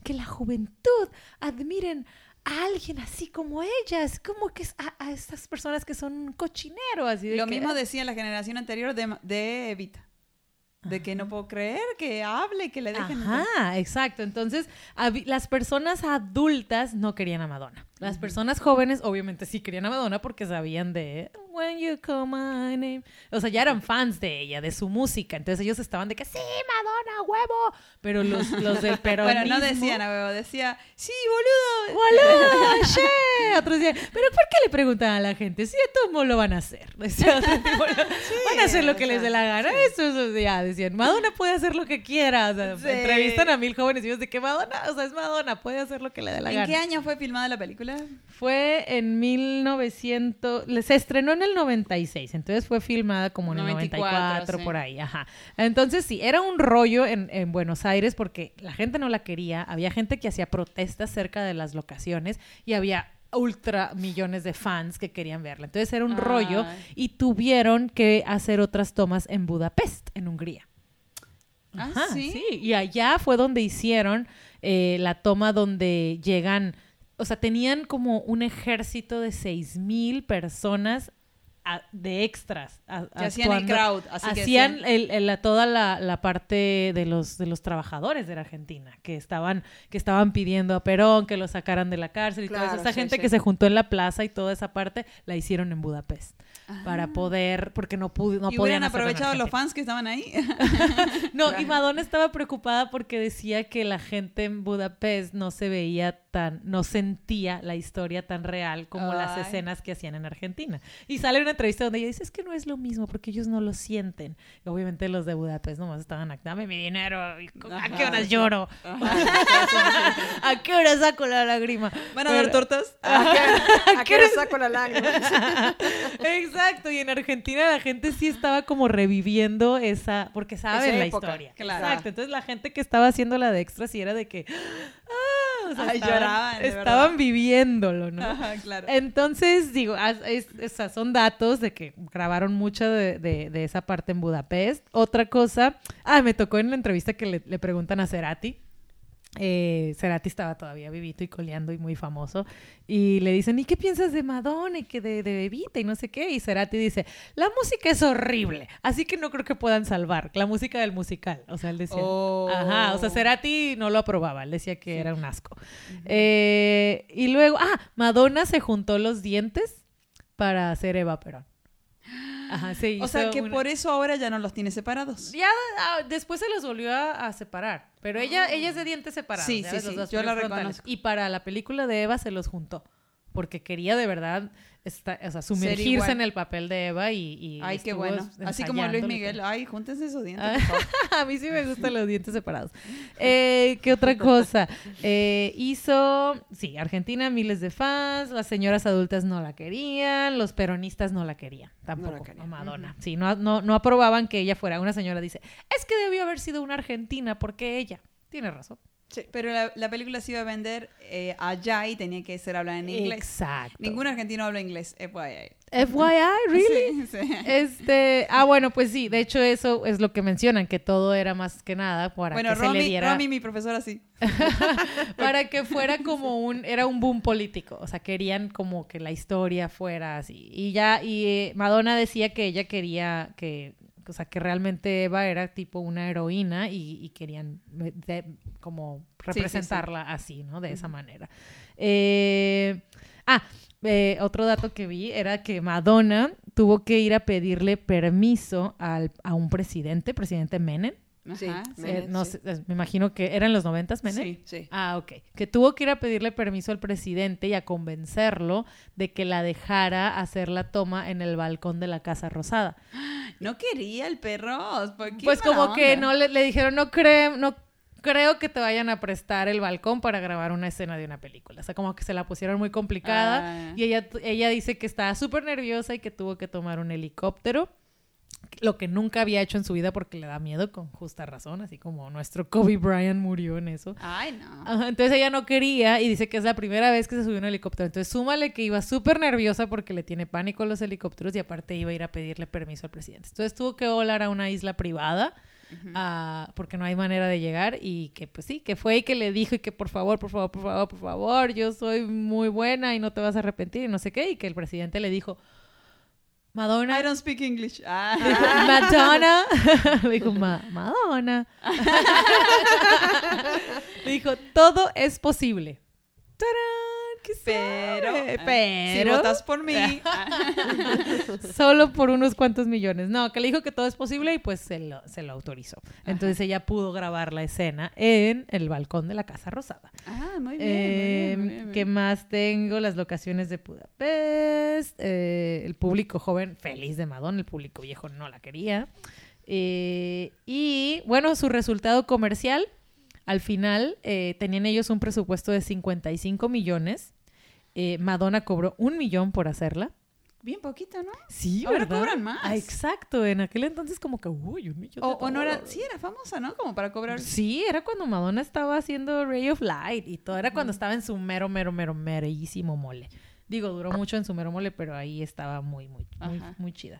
S1: que la juventud admiren a alguien así como ella, es como que es a, a estas personas que son un cochinero, así de
S2: Lo
S1: que,
S2: mismo decía la generación anterior de, de Evita. De que no puedo creer que hable, que le dejen.
S1: Ajá, exacto. Entonces, las personas adultas no querían a Madonna. Las personas jóvenes, obviamente, sí querían a Madonna porque sabían de When You Call My Name. O sea, ya eran fans de ella, de su música. Entonces, ellos estaban de que sí, Madonna, huevo. Pero los, los del peronismo.
S2: Bueno, no decían a huevo, decía, sí, boludo.
S1: ¡Boludo! Otros ¿pero por qué le preguntan a la gente? Si de todos modos lo van a hacer. Tipo, van a hacer lo que
S3: o
S1: les dé la gana. Eso, eso, ya decían. Madonna puede hacer lo que quiera.
S2: Sí.
S1: entrevistan a mil jóvenes y ellos de que Madonna, o sea, es Madonna, puede hacer lo que le dé la
S2: ¿En
S1: gana.
S2: qué año fue filmada la película?
S1: Fue en 1900, le- se estrenó en el 96, entonces fue filmada como en el
S2: 94,
S1: 94,
S2: sí.
S1: por ahí, ajá. Entonces sí, era un rollo en, en Buenos Aires porque la gente no la quería, había gente que hacía protestas cerca de las locaciones y había ultra millones de fans que querían verla. Entonces era un rollo y tuvieron que hacer otras tomas en Budapest, en Hungría.
S2: Ah,
S1: Ajá,
S2: ¿sí?
S1: Y allá fue donde hicieron eh, la toma donde llegan, o sea, tenían como un ejército de seis mil personas a- de extras. a-
S2: hacían el crowd, así
S1: hacían el- el- la- toda la, la parte de los, de los trabajadores de la Argentina, que estaban, que estaban pidiendo a Perón que lo sacaran de la cárcel y.
S3: Claro,
S1: Esa
S3: sí,
S1: gente
S3: sí.
S1: que se juntó en la plaza y toda esa parte la hicieron en Budapest. Para poder, porque no, pude, no
S2: Ah. y
S1: podían
S2: aprovechado los fans que estaban ahí.
S1: No, y Madonna estaba preocupada porque decía que la gente en Budapest no se veía tan, no sentía la historia tan real como las escenas que hacían en Argentina. Y sale una entrevista donde ella dice, es que no es lo mismo porque ellos no lo sienten. Y obviamente los de Budapest nomás estaban, dame mi dinero, y ¿a qué horas lloro? ¿A qué hora saco la lágrima?
S2: ¿Van a dar
S1: Pero-
S2: tortas?
S3: ¿A qué, a qué hora saco la lágrima?
S1: Exacto, y en Argentina la gente sí estaba como reviviendo esa, porque saben la
S3: época,
S1: historia.
S2: claro.
S1: Exacto, entonces la gente que estaba haciendo la de extra sí era de que, ah, o sea,
S2: Ay,
S1: estaban,
S2: lloraban,
S1: estaban viviéndolo, ¿no?
S2: Ajá, claro.
S1: Entonces, digo, as- es- son datos de que grabaron mucho de, de- de esa parte en Budapest. Otra cosa, ah, me tocó en la entrevista que le, le preguntan a Cerati. Eh, Cerati estaba todavía vivito y coleando y muy famoso. Y le dicen, ¿y qué piensas de Madonna y que de, de Evita y no sé qué? Y Cerati dice, la música es horrible, así que no creo que puedan salvar la música del musical. O sea, él decía,
S2: Oh.
S1: ajá, o sea, Cerati no lo aprobaba, él decía que era un asco. Eh, y luego, ah, Madonna se juntó los dientes para hacer Eva Perón. Ajá, se
S2: O sea que
S1: una-
S2: por eso ahora ya no los tiene separados.
S1: Ya ah, después se los volvió a, a separar, pero ella, ella es de dientes separados.
S2: Sí,
S1: ya
S2: sí, sí,
S1: dos
S2: yo la reconozco.
S1: Y para la película de Eva se los juntó, porque quería de verdad esta- o sea, sumergirse en el papel de Eva y... y
S2: Ay, qué bueno. Así como Luis Miguel. Ay, júntense esos dientes.
S1: Ah, a mí sí me gustan los dientes separados. Eh, ¿Qué otra cosa? Eh, hizo, sí, Argentina, miles de fans, las señoras adultas no la querían, los peronistas no la querían, tampoco,
S3: querían.
S1: Madonna. Sí, no, no, no aprobaban que ella fuera. Una señora dice, es que debió haber sido una argentina, porque ella. Tiene razón.
S3: Sí.
S2: Pero la, la película se iba a vender eh, allá y tenía que ser hablada en inglés.
S1: Exacto.
S2: Ningún argentino habla inglés, FYI.
S1: FYI, ¿really?
S2: Sí, sí.
S1: Este, ah, bueno, pues sí, de hecho eso es lo que mencionan, que todo era más que nada para
S2: Bueno,
S1: que se le
S2: Romy,
S1: diera...
S2: Romy, mi profesora, sí.
S1: para que fuera como un, era un boom político, o sea, querían como que la historia fuera así. Y ya, y eh, Madonna decía que ella quería que, o sea, que realmente Eva era tipo una heroína y, y querían eh, de- como
S2: sí, sí.
S1: representarla así, ¿no? De esa manera. Eh, ah, eh, otro dato que vi era que Madonna tuvo que ir a pedirle permiso al, a un presidente, presidente Menem.
S3: Sí.
S1: Eh, no
S3: sí.
S1: sé, me imagino que eran los noventas, Menem.
S2: Sí.
S3: Sí.
S1: Ah, ok. Que tuvo que ir a pedirle permiso al presidente y a convencerlo de que la dejara hacer la toma en el balcón de la Casa Rosada.
S2: No quería el perro. ¿por qué
S1: Pues
S2: mala
S1: como que no le, le dijeron, no creemos, no creo que te vayan a prestar el balcón para grabar una escena de una película. O sea, como que se la pusieron muy complicada.
S2: Ah.
S1: Y ella, ella dice que estaba súper nerviosa y que tuvo que tomar un helicóptero. Lo que nunca había hecho en su vida porque le da miedo, con justa razón, así como nuestro Kobe Bryant murió en eso.
S2: Ay, no.
S1: Ajá, entonces ella no quería y dice que es la primera vez que se subió a un helicóptero. Entonces súmale que iba súper nerviosa porque le tiene pánico a los helicópteros y aparte iba a ir a pedirle permiso al presidente. Entonces tuvo que volar a una isla privada ah, porque no hay manera de llegar y que pues sí, que fue y que le dijo y que por favor, por favor, por favor, por favor, yo soy muy buena y no te vas a arrepentir y no sé qué. Y que el presidente le dijo, Madonna,
S2: I don't speak English. Ah.
S1: Dijo, Madonna. Dijo, "Ma- Madonna. Dijo, todo es posible. ¡Tarán! ¿Qué
S2: Pero,
S1: sabe?
S2: ah,
S1: pero
S2: si votas por mí,
S1: solo por unos cuantos millones. No, que le dijo que todo es posible y pues se lo, se lo autorizó. Entonces ella pudo grabar la escena en el balcón de la Casa Rosada.
S2: ah, muy bien, muy
S1: Eh,
S2: bien, muy bien, muy
S1: ¿Qué más tengo? Las locaciones de Budapest. eh, el público joven feliz de Madonna. El público viejo no la quería. Eh, y bueno, su resultado comercial. Al final eh, tenían ellos un presupuesto de 55 millones. Eh, Madonna cobró un millón por hacerla.
S2: Bien poquito, ¿no?
S1: Sí,
S2: Ahora
S1: ¿verdad?
S2: cobran más.
S1: Ah, exacto. En aquel entonces como que, uy, un millón. de
S2: O, no era, sí, era famosa, ¿no? Como para cobrar.
S1: Sí, era cuando Madonna estaba haciendo Ray of Light y todo. Era cuando estaba en su mero, mero, mero, merísimo mole. Digo, duró mucho en su mero mole, pero ahí estaba muy, muy, muy, muy chida.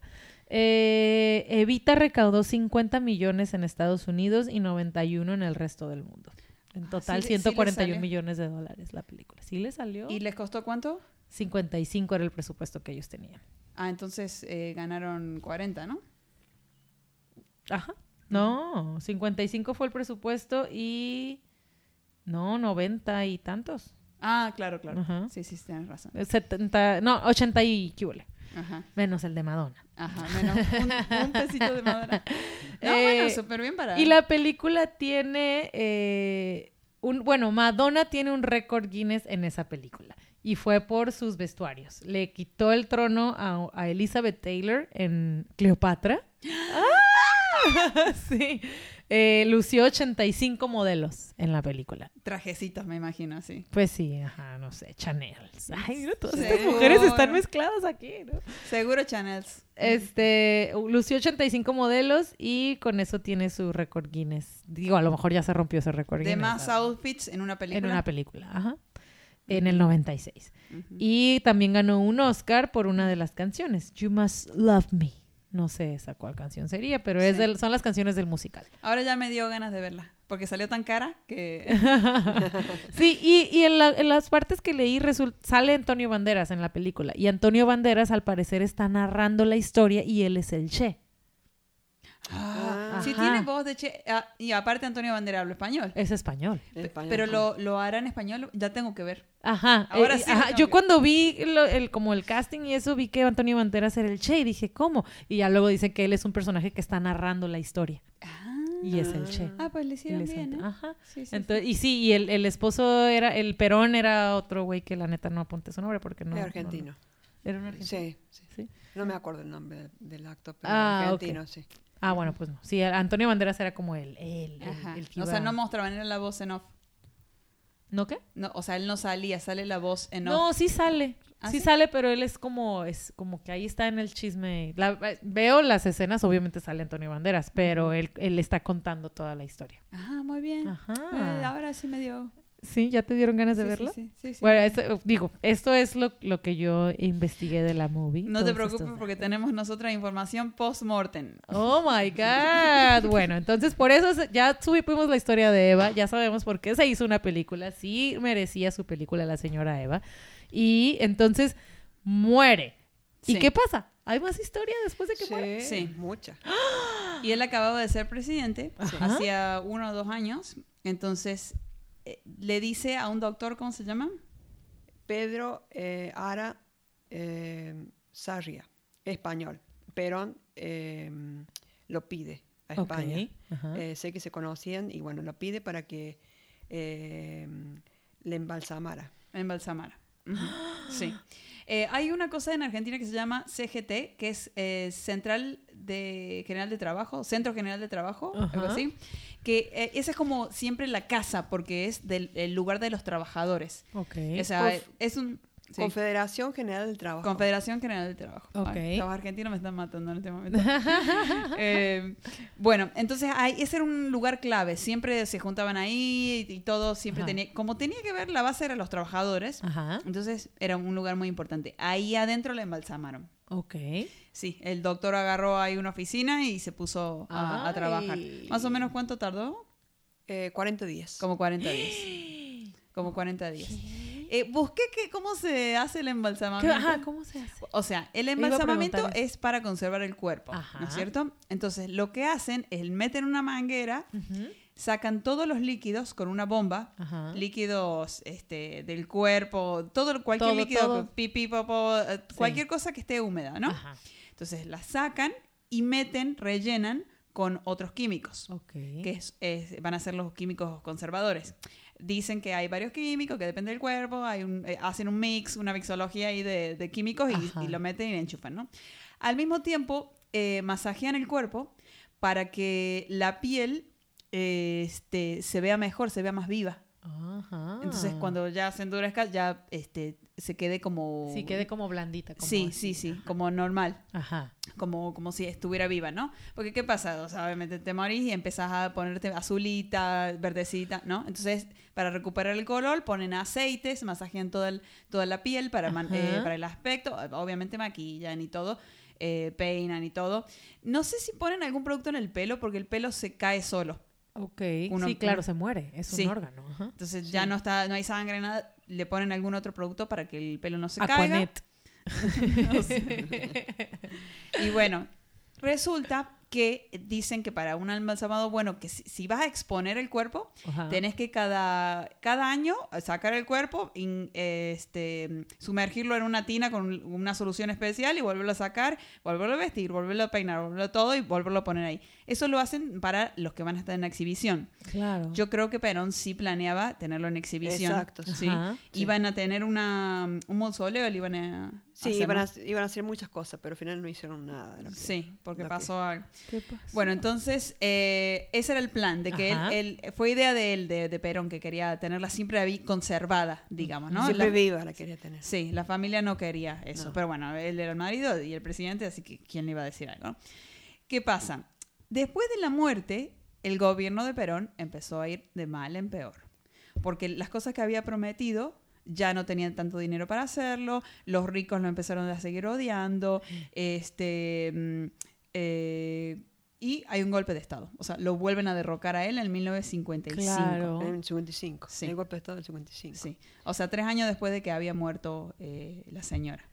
S1: Eh, Evita recaudó 50 millones en Estados Unidos y 91 en el resto del mundo. En
S2: Ah,
S1: total,
S2: sí le
S1: 141
S2: salió.
S1: millones de dólares la película. ¿Sí le salió?
S2: ¿Y les costó cuánto?
S1: 55 era el presupuesto que ellos tenían.
S2: Ah, entonces eh, ganaron 40, ¿no?
S1: Ajá. No, 55 fue el presupuesto y... No, 90 y tantos.
S2: Ah, claro, claro.
S1: Ajá.
S2: Sí, sí, tienes razón.
S1: 70, no, 80 y qué.
S2: Ajá,
S1: Menos el de Madonna.
S2: ajá. Menos un, un pesito de madera. No,
S1: Eh,
S2: bueno, súper bien para...
S1: Y la película tiene eh, un, bueno, Madonna tiene un récord Guinness en esa película y fue por sus vestuarios. Le quitó el trono a, a Elizabeth Taylor en Cleopatra. ¡Ah! sí. Eh, lució 85 modelos en la película.
S2: Trajecitos, me imagino, sí.
S1: Pues sí, ajá, no sé, Chanel. Ay, mira, todas estas
S2: Seguro.
S1: mujeres están mezcladas aquí, ¿no?
S2: Seguro Chanels.
S1: Este, lució 85 modelos y con eso tiene su récord Guinness. Digo, a lo mejor ya se rompió ese récord
S2: De
S1: Guinness.
S2: más
S1: ¿verdad?
S2: outfits en una película.
S1: En una película, ajá. En el 96.
S2: Ujú.
S1: Y también ganó un Oscar por una de las canciones, You Must Love Me. No sé esa cuál canción sería, pero es
S2: Sí.
S1: del- son las canciones del musical.
S2: Ahora ya me dio ganas de verla, porque salió tan cara que...
S1: Sí, y, y en, la- en las partes que leí sale Antonio Banderas en la película. Y Antonio Banderas al parecer está narrando la historia y él es el Che.
S2: Ah, sí,
S1: Ajá.
S2: tiene voz de Che. ah, y aparte Antonio Bandera habla español.
S1: Es español.
S3: En español.
S2: Pero lo, lo hará en español, ya tengo que ver.
S1: Ajá.
S2: Ahora
S1: eh,
S2: sí lo
S1: ajá.
S2: tengo
S1: Yo
S2: que-
S1: cuando vi lo- el, como el casting y eso, vi que Antonio Banderas era el Che y dije, ¿cómo? Y ya luego dice que él es un personaje que está narrando la historia. Y es el Che.
S2: Ah, pues le hicieron bien, ¿eh?
S1: Ajá.
S2: Sí, sí,
S1: Entonces, y sí, y el, el esposo era, el Perón era otro güey que la neta no apunté su nombre porque no. No-
S3: argentino.
S1: era un argentino.
S3: Sí, sí.
S1: Sí.
S3: No me acuerdo el nombre del, del actor, pero
S1: Ah, ok.
S3: argentino, sí.
S1: Ah, bueno, pues no. Sí, Antonio Banderas era como él. él, el- el que
S2: O sea,
S1: iba-
S2: no mostraban, era la voz en off.
S1: ¿No qué?
S2: No, o sea, él no salía, sale la voz en off.
S1: No, sí sale.
S2: ¿Ah,
S1: sí,
S2: sí?
S1: sale, pero él es como, es como que ahí está en el chisme. La- eh, veo las escenas, obviamente sale Antonio Banderas, pero él, él está contando toda la historia.
S2: Ah, muy bien.
S1: Ajá.
S2: Eh, ahora sí me dio...
S1: Sí, ¿ya te dieron ganas de
S2: Sí, sí,
S1: verlo?
S2: Sí, sí, sí.
S1: Bueno, esto- digo, esto es lo, lo que yo investigué de la movie.
S2: no te preocupes
S1: estos
S2: porque tenemos nosotras información post-mortem.
S1: Oh my God. Bueno, entonces por eso ya supimos la historia de Eva, ya sabemos por qué se hizo una película. Sí merecía su película la señora Eva. Y entonces muere. ¿Y
S2: Sí.
S1: qué pasa? ¿Hay más historia después de que
S3: Sí,
S1: muere?
S2: Sí.
S3: mucha.
S2: Y él acababa de ser presidente, hacía uno o dos años. Entonces, eh, le dice a un doctor, ¿cómo se llama?
S3: Pedro eh, Ara eh, Sarria, español. Perón eh, lo pide a España. Eh, sé que se conocían y bueno, lo pide para que eh, le embalsamara.
S2: En Balsamara. Ujú. Sí. Eh, hay una cosa en Argentina que se llama CGT, que es eh, Central de General de Trabajo, Centro General de Trabajo, algo así. Que eh, esa es como siempre la casa, porque es del el lugar de los trabajadores.
S1: Ok.
S2: O sea,
S3: Conf-
S2: es un... sí.
S3: Confederación General del Trabajo.
S2: Confederación General del Trabajo.
S1: Ok.
S2: Ay, los argentinos me están matando en este momento. Eh, bueno, entonces ahí, ese era un lugar clave. Siempre se juntaban ahí y, y todo siempre
S1: Ajá.
S2: tenía... Como tenía que ver, la base eran los trabajadores.
S1: Ajá.
S2: Entonces era un lugar muy importante. Ahí adentro la embalsamaron.
S1: Ok.
S2: Sí, el doctor agarró ahí una oficina y se puso a, trabajar. Más o menos cuánto tardó?
S3: Eh, 40 días.
S2: Como 40 días. Como 40 días. Eh, busqué que cómo se hace el
S1: ¿Qué-
S2: embalsamamiento.
S1: Ajá, ¿cómo se hace?
S2: O sea, el embalsamamiento es para conservar el cuerpo, ¿no
S1: Ajá.
S2: es cierto? Entonces, lo que hacen es meten una manguera. Sacan todos los líquidos con una bomba,
S1: Ajá.
S2: líquidos este, del cuerpo, todo cualquier
S1: Todo,
S2: líquido,
S1: todo.
S2: Pipí, popó, eh, cualquier cosa que esté húmeda, ¿no?
S1: Ajá.
S2: Entonces, la sacan y meten, rellenan con otros químicos
S1: Ok.
S2: que es- es- van a ser los químicos conservadores. Dicen que hay varios químicos que depende del cuerpo, hay un, eh, hacen un mix, una mixología ahí de, de químicos y lo meten y enchufan, ¿no? Al mismo tiempo, eh, masajean el cuerpo para que la piel eh, este, se vea mejor, se vea más viva.
S1: Ajá.
S2: Entonces, cuando ya se endurezca, ya este, se quede como...
S1: Sí, quede como blandita. como
S2: Sí,
S1: así.
S2: sí, sí, como normal
S1: Ajá.
S2: como, como si estuviera viva, ¿no? Porque ¿qué pasa? O sea, obviamente te morís y empezás a ponerte azulita, verdecita, ¿no? Entonces, para recuperar el color, ponen aceites, masajean toda, el- toda la piel para, eh, para el aspecto, obviamente maquillan y todo, eh, peinan y todo. No sé si ponen algún producto en el pelo porque el pelo se cae solo.
S1: Ok.
S2: Uno-
S1: sí, claro, se muere. Es un órgano. Ajá.
S2: Entonces ya no está, no hay sangre, nada. Le ponen algún otro producto para que el pelo no se caiga.
S1: Aquanet.
S2: Y bueno, resulta que dicen que para un embalsamado, bueno, que si, si vas a exponer el cuerpo,
S1: Ajá.
S2: tenés que cada, cada año sacar el cuerpo, in- este, sumergirlo en una tina con una solución especial y volverlo a sacar, volverlo a vestir, volverlo a peinar, volverlo todo y volverlo a poner ahí. Eso lo hacen para los que van a estar en la exhibición.
S1: Claro.
S2: Yo creo que Perón sí planeaba tenerlo en exhibición.
S3: Exacto,
S2: Sí.
S1: Ajá.
S2: Iban a tener una, un mausoleo, le iban a...
S3: Sí, iban a, iban a hacer muchas cosas, pero al final no hicieron nada. de lo que-
S2: Sí, porque
S3: lo que-
S2: pasó algo.
S1: ¿Qué pasa?
S2: Bueno, entonces eh, ese era el plan, de que él, fue idea de él, de, de Perón, que quería tenerla siempre ahí conservada, digamos, ¿no?
S3: Siempre
S2: La-
S3: viva la quería tener.
S2: sí, la familia no quería eso,
S3: No.
S2: pero bueno, él era el marido y el presidente, así que ¿quién le iba a decir algo? no? ¿Qué pasa? Después de la muerte, el gobierno de Perón empezó a ir de mal en peor, porque las cosas que había prometido ya no tenían tanto dinero para hacerlo, los ricos lo empezaron a seguir odiando, este, mm, eh, y hay un golpe de Estado, o sea, lo vuelven a derrocar a él en 1955.
S1: Claro.
S3: En el 55.
S2: Sí.
S3: El golpe de Estado del 55.
S2: Sí, o sea, tres años después de que había muerto eh, la señora.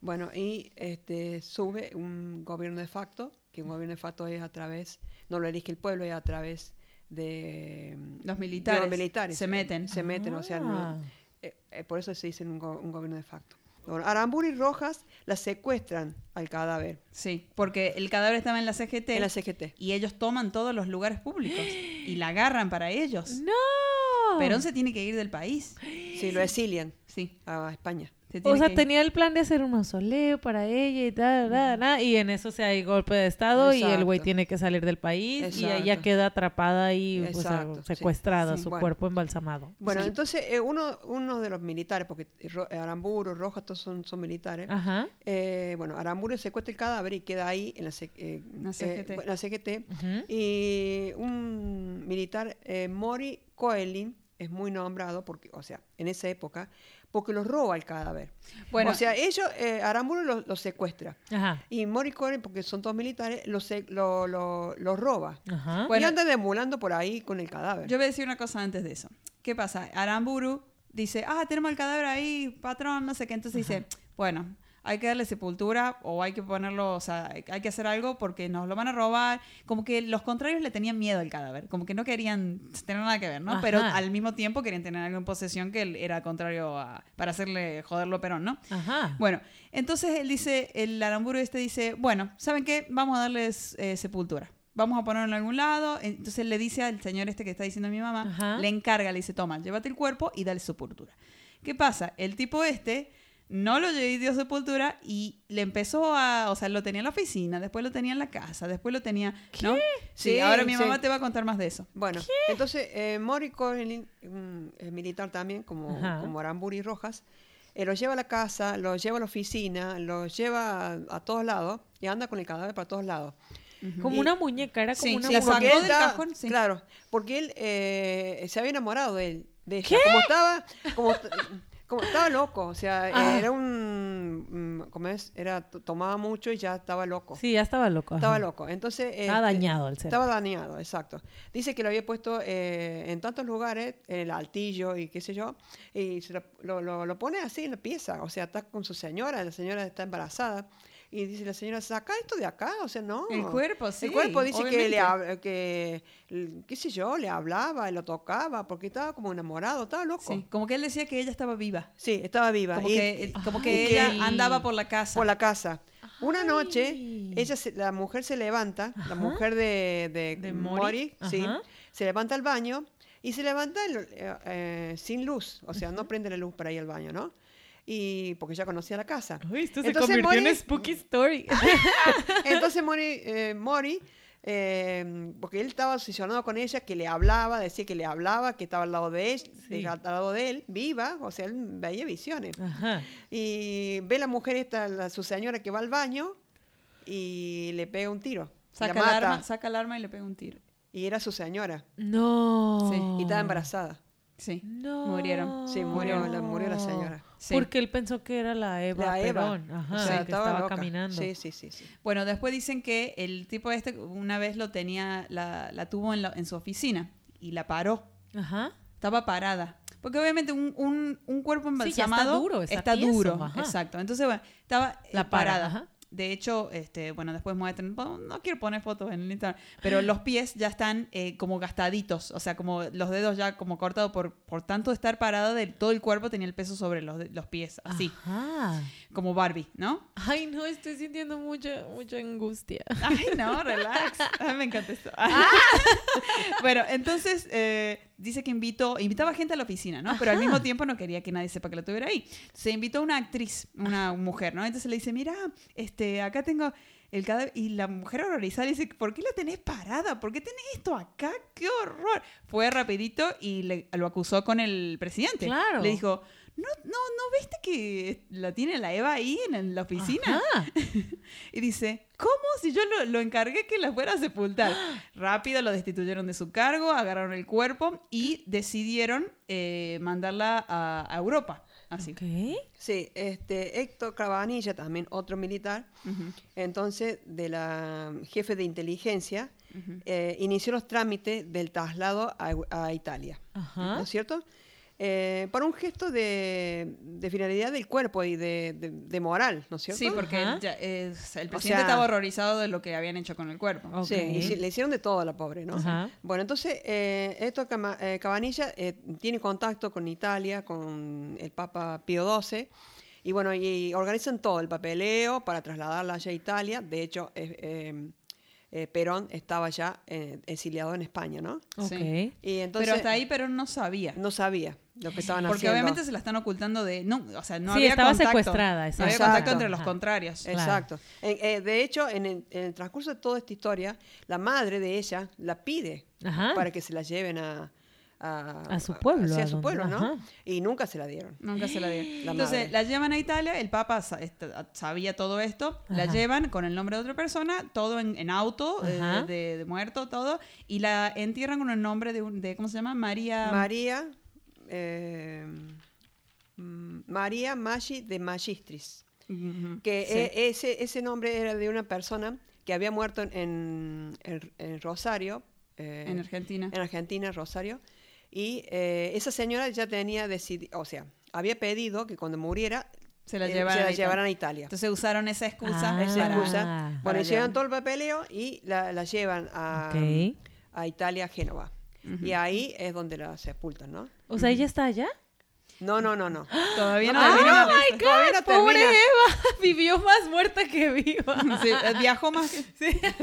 S3: Bueno, y este sube un gobierno de facto, que un gobierno de facto es a través, no lo elige el pueblo, es a través de mm,
S2: Los
S3: de
S2: militares,
S3: los militares.
S2: se meten.
S3: Se meten, o sea, no-
S1: Ah.
S3: Eh, eh, por eso se dice un, go- un gobierno de facto. Bueno, Aramburu y Rojas la secuestran al cadáver
S2: Sí, porque el cadáver estaba en la CGT
S3: en la CGT.
S2: y ellos toman todos los lugares públicos y la agarran para ellos.
S1: ¡No!
S2: Perón se tiene que ir del país.
S3: Sí, lo exilian
S2: Sí,
S3: a España.
S2: Se
S1: O sea,
S2: que
S1: tenía el plan de hacer un mausoleo para ella y tal, tal, tal, y en eso se hay golpe de estado y el güey tiene que salir del país y ella queda atrapada y o sea,
S3: Exacto, sí.
S1: secuestrada,
S2: Sí.
S1: su
S3: Bueno.
S1: cuerpo embalsamado.
S3: Bueno,
S2: Sí.
S3: entonces eh, uno, uno de los militares, porque Ro- Aramburu, Rojas, todos son, son militares.
S1: Ajá.
S3: eh, bueno, Aramburu secuestra el cadáver y queda ahí en la, C- eh,
S2: La CGT.
S3: eh, en la CGT. Y un militar, eh, Mori Coelin, es muy nombrado, porque, o sea, en esa época, porque los roba el cadáver.
S2: Bueno,
S3: o sea, ellos, eh, Aramburu los lo secuestra.
S1: Ajá.
S3: Y Mori Coelin, porque son todos militares, los se- lo, lo, lo roba.
S1: Ajá.
S2: Bueno.
S3: y anda demulando por ahí con el cadáver.
S2: yo voy a decir una cosa antes de eso. ¿Qué pasa? Aramburu dice, ah, tenemos el cadáver ahí, patrón, no sé qué. Entonces dice, bueno, hay que darle sepultura o hay que ponerlo, o sea, hay que hacer algo porque nos lo van a robar. Como que los contrarios le tenían miedo al cadáver, como que no querían tener nada que ver, ¿no? Pero al mismo tiempo querían tener algo en posesión que él era contrario a, para hacerle joderlo a Perón, ¿no?
S1: Ajá.
S2: Bueno, entonces él dice, el Aramburu este dice, bueno, ¿saben qué? Vamos a darles eh, sepultura. Vamos a ponerlo en algún lado. Entonces le dice al señor este que está diciendo mi mamá,
S1: Ajá.
S2: le encarga, le dice, toma, llévate el cuerpo y dale sepultura. ¿Qué pasa? El tipo este no lo dio sepultura y le empezó a, o sea, lo tenía en la oficina, después lo tenía en la casa, después lo tenía, ¿no? Sí,
S3: Sí,
S2: ahora mi
S3: sí.
S2: mamá te va a contar más de eso.
S3: Bueno, entonces eh, mm, es militar también, como,
S1: Ajá.
S3: como Aramburu y Rojas, eh, lo lleva a la casa, lo lleva a la oficina, lo lleva a, a todos lados y anda con el cadáver para todos lados.
S1: Como
S3: Y-
S1: una muñeca, era como
S2: Sí,
S1: una
S2: sí,
S1: muñeca.
S2: porque
S3: él
S2: del cajón, sí.
S3: Claro, porque él eh, se había enamorado de él. De ella. Como estaba, como, como estaba loco, o sea, eh,
S1: Ah.
S3: era un, mm, ¿cómo es? Era, tomaba mucho y ya estaba loco.
S1: Sí, ya estaba loco.
S3: Estaba
S1: ajá.
S3: loco. Entonces.
S1: Estaba
S3: este,
S1: dañado el cerebro.
S3: Estaba dañado, exacto. Dice que lo había puesto eh, en tantos lugares, en el altillo y qué sé yo, y se lo, lo- lo- lo pone así en la pieza. O sea, está con su señora, la señora está embarazada. Y dice la señora, saca esto de acá, o sea, no.
S2: El cuerpo, sí,
S3: El cuerpo dice que le que, qué sé yo, le hablaba, lo tocaba, porque estaba como enamorado, estaba loco.
S2: Sí, como que él decía que ella estaba viva.
S3: Sí, estaba viva.
S2: Como
S3: Y-
S2: que, como
S3: y
S2: que
S3: que-
S2: ella andaba por la casa.
S3: por la casa. Una noche, ella se- la mujer se levanta,
S1: Ajá.
S3: la mujer de, de,
S1: De
S3: Mori,
S1: Mori,
S3: sí, se levanta al baño y se levanta el- eh, eh, sin luz, o sea, no prende la luz para ir al baño, ¿no? Y porque ya conocía la casa.
S1: Uy, esto se
S3: Entonces
S1: convirtió en
S3: Mori-
S1: Spooky Story.
S3: Entonces Mori, eh, Mori eh, porque él estaba obsesionado con ella, que le hablaba, decía que le hablaba, que estaba al lado de él,
S1: Sí.
S3: al lado de él, viva, o sea, él veía visiones.
S1: Ajá.
S3: Y ve la mujer esta, la- su señora que va al baño y le pega un tiro. y
S2: Saca
S3: la
S2: el, arma, saca el arma y le pega un tiro.
S3: Y era su señora.
S1: No.
S2: Sí,
S3: Y estaba embarazada.
S2: Sí.
S1: No.
S2: Murieron.
S3: Sí, murió, la, murió la señora.
S2: Sí.
S1: Porque él pensó que era la Eva
S3: La Eva.
S1: Perón. Ajá,
S3: o sea,
S1: que estaba
S3: loca.
S1: caminando.
S3: Sí, sí, sí. sí.
S2: Bueno, después dicen que el tipo este una vez lo tenía, la, la tuvo en, la- en su oficina y la paró.
S1: Ajá.
S2: Estaba parada. Porque obviamente un, un, un cuerpo
S1: Sí, ya está
S2: embalsamado
S1: duro, está tieso,
S2: duro.
S1: ajá.
S2: Exacto. Entonces, bueno, estaba eh,
S1: La para,
S2: parada.
S1: ajá.
S2: De hecho, este, bueno, después bueno, no quiero poner fotos en el Instagram, pero los pies ya están eh, como gastaditos, o sea, como los dedos ya como cortados por, por tanto estar parada de todo el cuerpo tenía el peso sobre los, los pies, así,
S1: Ajá.
S2: Como Barbie, ¿no?
S1: Ay, no, estoy sintiendo mucha, mucha angustia.
S2: Ay, no, relax. Me encanta esto. bueno, entonces eh, dice que invitó, invitaba gente a la oficina, ¿no? Pero al mismo tiempo no quería que nadie sepa que la tuviera ahí. Se invitó a una actriz, una mujer, ¿no? Entonces le dice, mira, este, acá tengo el cadáver. Y la mujer horrorizada dice, ¿por qué la tenés parada? ¿Por qué tenés esto acá? ¡Qué horror! Fue rapidito y le- lo acusó con el presidente.
S1: Claro.
S2: Le dijo, ¿no, no, ¿no viste que la tiene la Eva ahí en la oficina? Y dice, ¿cómo si yo lo, lo encargué que la fuera a sepultar? Rápido lo destituyeron de su cargo, agarraron el cuerpo y decidieron eh, mandarla a, a Europa. Así.
S1: Ok.
S3: Sí, este, Héctor Cabanilla, también otro militar, entonces de la jefe de inteligencia, eh, inició los trámites del traslado a, a Italia. ¿no es cierto? Eh, para un gesto de, de finalidad del cuerpo y de, de- de moral, ¿no es cierto?
S2: Sí, porque ya, eh, el
S3: O
S2: presidente
S3: sea-
S2: estaba horrorizado de lo que habían hecho con el cuerpo.
S3: Sí, y le hicieron de todo a la pobre, ¿no?
S1: Ajá.
S3: Bueno, entonces, eh, esto Cama- eh, Cabanilla eh, tiene contacto con Italia, con el Papa Pío XII, y bueno, y organizan todo, el papeleo para trasladarla allá a Italia. De hecho, eh, eh, Perón estaba ya eh, exiliado en España, ¿no?
S1: Ok.
S2: Sí.
S3: Y entonces
S2: Pero hasta ahí, pero no sabía.
S3: no sabía lo que estaban
S2: Porque
S3: haciendo.
S2: obviamente se la están ocultando de... No, o sea, no
S1: Sí,
S2: había
S1: estaba
S2: contacto.
S1: secuestrada,
S2: No había
S3: exacto.
S2: contacto entre los
S1: Ajá.
S2: contrarios.
S1: Claro.
S3: Exacto. En- eh, de hecho, en el, en el transcurso de toda esta historia, la madre de ella la pide
S1: Ajá.
S3: para que se la lleven a, a,
S1: A su pueblo,
S3: sí, a
S1: a
S3: su
S1: donde-
S3: pueblo, ¿no?
S1: ajá.
S3: Y nunca se la dieron.
S2: Nunca se la dio.
S3: La
S2: Entonces
S3: madre.
S2: la llevan a Italia, el Papa esta- sabía todo esto, la
S1: Ajá.
S2: llevan con el nombre de otra persona, todo en, en auto, eh,
S1: Ajá.
S2: de, de muerto, todo, y la entierran con el nombre de, un, de ¿cómo se llama? María...
S3: María, eh, mm, María Maggi de Magistris. Que
S2: sí.
S3: eh, ese, ese nombre era de una persona que había muerto en, en- en- en Rosario. eh,
S2: en Argentina.
S3: en Argentina, Rosario. Y eh, esa señora ya tenía decidido, o sea, había pedido que cuando muriera
S2: Se la
S3: eh,
S2: llevaran
S3: se
S2: a
S3: la
S2: Italia.
S3: llevaran a Italia.
S2: Entonces usaron esa excusa
S1: Ah.
S3: Esa excusa.
S1: para
S3: Bueno, llevan todo el papeleo y la, la llevan a, a Italia, a Génova. Y ahí es donde la sepultan, ¿no?
S1: O sea, ¿ella está allá?
S3: No, no, no, no.
S2: Todavía no,
S3: No,
S2: termina
S3: no,
S2: la
S3: my
S2: historia.
S3: Todavía no
S1: Pobre
S3: termina.
S1: Eva, vivió más muerta que viva.
S2: Sí, eh, viajó más que...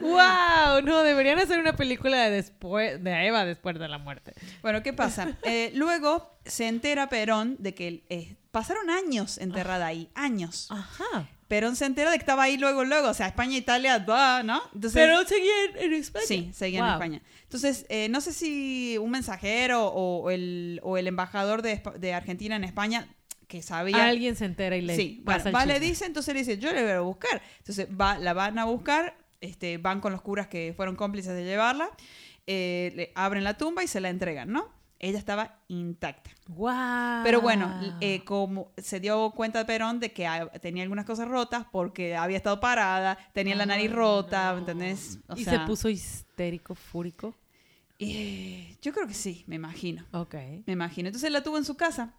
S1: ¡Wow! No, deberían hacer una película de después de Eva después de la muerte.
S2: Bueno, ¿qué pasa? Eh, luego se entera Perón de que eh, pasaron años enterrada ahí, años.
S1: Ajá.
S2: Perón se entera de que estaba ahí luego, luego, o sea, España, Italia, ¡duh! ¿no? Entonces,
S1: Pero seguía en, en España.
S2: Sí, seguía en
S1: Wow.
S2: España. Entonces, eh, no sé si un mensajero o, o el, o el embajador de, de Argentina en España que sabía...
S1: Alguien se entera y le
S2: sí, bueno, va, le dice, entonces le dice, yo le voy a buscar. Entonces va, la van a buscar, este, van con los curas que fueron cómplices de llevarla, eh, le abren la tumba y se la entregan, ¿no? Ella estaba intacta.
S1: ¡Wow!
S2: Pero bueno, eh, como se dio cuenta Perón de que ah, tenía algunas cosas rotas porque había estado parada, tenía la nariz rota, ¿entendés? O
S1: y
S2: sea,
S1: se puso histérico, fúrico.
S2: eh, yo creo que sí, me imagino.
S1: Ok.
S2: Me imagino. Entonces la tuvo en su casa.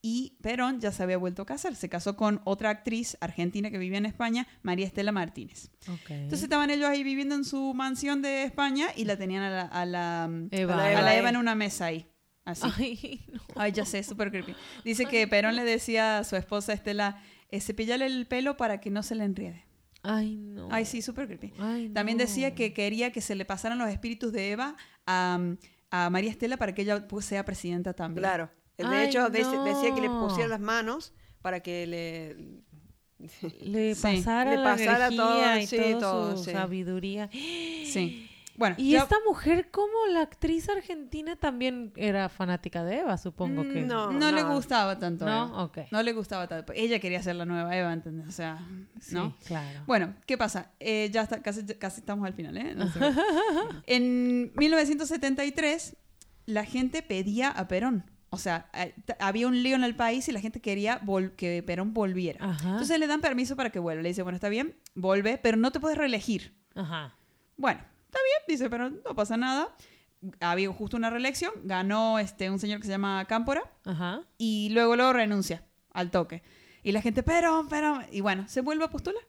S2: Y Perón ya se había vuelto a casar. Se casó con otra actriz argentina que vivía en España, María Estela Martínez. Entonces estaban ellos ahí viviendo en su mansión de España y la tenían a la, a la,
S1: Eva.
S2: a la
S3: A la
S2: Eva,
S3: Eva.
S2: en una mesa ahí. Así.
S1: Ay, no.
S2: Ay, ya sé, súper creepy. Dice que Perón le decía a su esposa Estela, eh, cepillale el pelo para que no se le enriede.
S1: Ay, no.
S2: Ay, sí, súper creepy.
S1: Ay,
S2: También
S1: no.
S2: decía que quería que se le pasaran los espíritus de Eva a, a María Estela para que ella pues, sea presidenta también.
S3: Claro. De
S1: Ay,
S3: hecho, de- decía que le pusiera las manos para que le...
S1: Le
S2: Sí.
S1: pasara
S3: Le
S1: la
S3: pasara
S1: energía
S3: todo,
S1: y
S3: sí,
S1: toda
S3: todo,
S1: su
S3: sí.
S1: sabiduría.
S2: Sí. Bueno,
S1: Y
S2: yo-
S1: esta mujer, como la actriz argentina, también era fanática de Eva, supongo que.
S3: No,
S2: no, le gustaba tanto.
S1: ¿No?
S2: Eva.
S1: Ok.
S2: No le gustaba tanto. Ella quería ser la nueva Eva, ¿entendés? O sea, ¿no?
S1: Sí, claro.
S2: Bueno, ¿qué pasa? Eh, ya está, casi, casi estamos al final, ¿eh? No en 1973, la gente pedía a Perón. O sea, eh, había un lío en el país y la gente quería vol- que Perón volviera.
S1: Ajá.
S2: Entonces le dan permiso para que vuelva. Le dice, bueno, está bien, vuelve, pero no te puedes reelegir.
S1: Ajá.
S2: Bueno, está bien, dice, pero no pasa nada. Había justo una reelección, ganó este, un señor que se llama Cámpora
S1: Ajá.
S2: y luego luego renuncia al toque. Y la gente, pero, pero, y bueno, se vuelve a postular.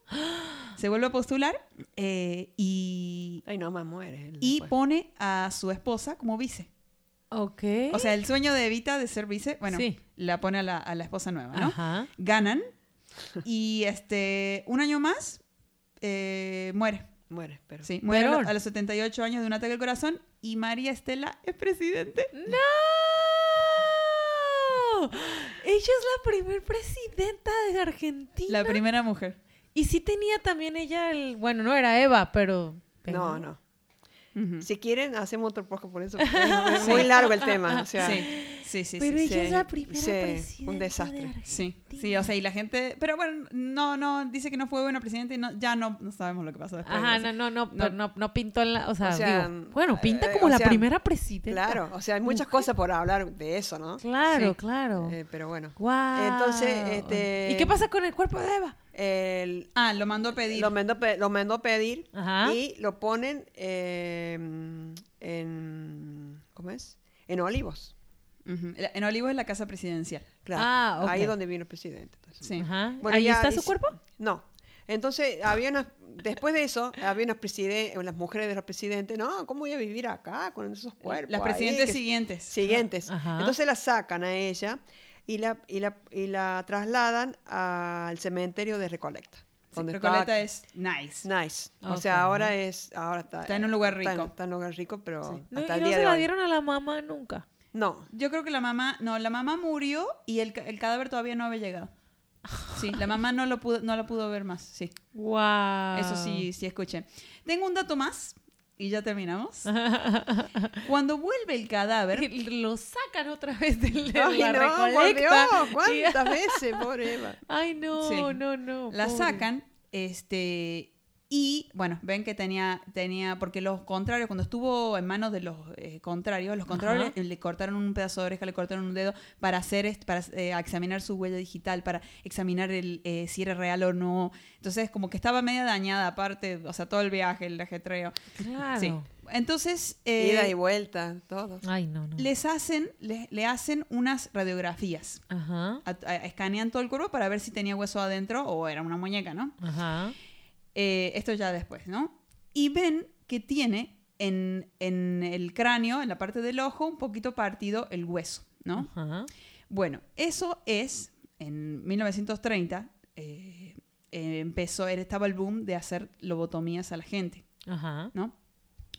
S2: Se vuelve a postular eh, y,
S3: Ay, no, más muere. él
S2: y
S3: después.
S2: pone a su esposa como vice.
S1: Ok.
S2: O sea, el sueño de Evita de ser vice, bueno,
S1: Sí.
S2: la pone a la, a la esposa nueva, ¿no?
S1: Ajá.
S2: Ganan y este, un año más eh, muere.
S3: Muere, pero...
S2: Sí, muere a los 78 años de un ataque al corazón y María Estela es presidente.
S1: ¡No! Ella es la primer presidenta de Argentina.
S2: La primera mujer.
S1: Y sí tenía también ella el. Bueno, no era Eva, pero.
S3: No, no. Si quieren, hacemos otro podcast por eso. es muy largo el tema. O sea,
S2: Sí, sí, sí.
S1: Pero
S2: sí,
S1: ella
S3: sí,
S1: es la primera
S3: sí, un
S1: presidenta.
S3: desastre.
S2: Sí, sí, o sea, y la gente, pero bueno, no, no, dice que no fue buena presidenta y no, ya no, no sabemos lo que pasó después.
S1: Ajá, no, no, no,
S2: no.
S1: no, no pintó en la. O sea,
S3: O sea,
S1: digo, bueno, pinta
S3: eh,
S1: como la
S3: sea,
S1: primera presidenta.
S3: Claro, o sea, hay muchas cosas por hablar de eso, ¿no?
S1: Claro,
S2: Sí.
S1: claro.
S3: Eh, pero bueno.
S1: Guau.
S3: Entonces, este-
S1: ¿Y qué pasa con el cuerpo de Eva?
S3: El,
S2: Ah, lo mandó a pedir.
S3: lo, lo mandó pedir
S1: Ajá.
S3: y lo ponen eh, en... ¿Cómo es? En Olivos.
S2: En Olivos es la casa presidencial.
S3: Claro.
S1: Ah, ok.
S3: Ahí es donde vino el presidente. entonces.
S2: Sí.
S1: Ajá.
S3: Bueno,
S1: ¿Ahí
S3: ya
S1: está su cuerpo?
S3: No. Entonces, había unas, después de eso, había unas presidentes, las mujeres de los presidentes, no, ¿cómo voy a vivir acá con esos cuerpos?
S2: Las
S3: ahí?
S2: presidentes
S3: Que-
S2: siguientes.
S3: Siguientes.
S1: Ajá.
S3: Entonces la sacan a ella y la, y la, y la trasladan al cementerio de Recolecta.
S2: Sí,
S3: donde
S2: Recoleta
S3: estaba-
S2: es nice.
S3: Nice. O sea, ahora es, ahora está,
S2: Está en un lugar
S3: está en-
S2: rico.
S3: Está en un lugar rico, pero
S2: Sí.
S1: No,
S3: hasta
S1: y
S3: el
S1: no
S3: día
S1: se
S3: de
S1: la
S3: hoy.
S1: dieron a la mamá nunca.
S3: No.
S2: Yo creo que la mamá, no, la mamá murió y el, el cadáver todavía no había llegado. Sí, la mamá no lo pudo, no la pudo ver más, sí.
S1: Wow.
S2: Eso sí, sí escuché. Tengo un dato más y ya terminamos. Cuando vuelve el cadáver,
S1: Lo sacan otra vez de la,
S3: Ay,
S1: la
S3: no,
S1: recolecta.
S3: Dios, ¿cuántas veces, pobre Eva?
S1: Ay, no,
S2: Sí.
S1: no, no.
S2: la
S1: pobre.
S2: sacan, este, y bueno, ven que tenía, tenía, porque los contrarios, cuando estuvo en manos de los eh, contrarios, los contrarios le, le cortaron un pedazo de oreja, le cortaron un dedo para hacer, para eh, examinar su huella digital, para examinar el, eh, si era real o no. Entonces, como que estaba media dañada, aparte, o sea, todo el viaje, el ajetreo.
S1: Claro.
S2: Sí. Entonces, eh,
S3: Ida y vuelta, todo.
S1: Ay, no, no.
S2: les hacen, le, le hacen unas radiografías.
S1: Ajá.
S2: A- a- escanean todo el cuerpo para ver si tenía hueso adentro o era una muñeca, ¿no?
S1: Ajá.
S2: Eh, esto ya después, ¿no? Y ven que tiene en, en el cráneo, en la parte del ojo, un poquito partido el hueso, ¿no?
S1: Ajá.
S2: Bueno, eso es, en 1930, eh, eh, empezó, estaba el boom de hacer lobotomías a la gente.
S1: Ajá.
S2: ¿no?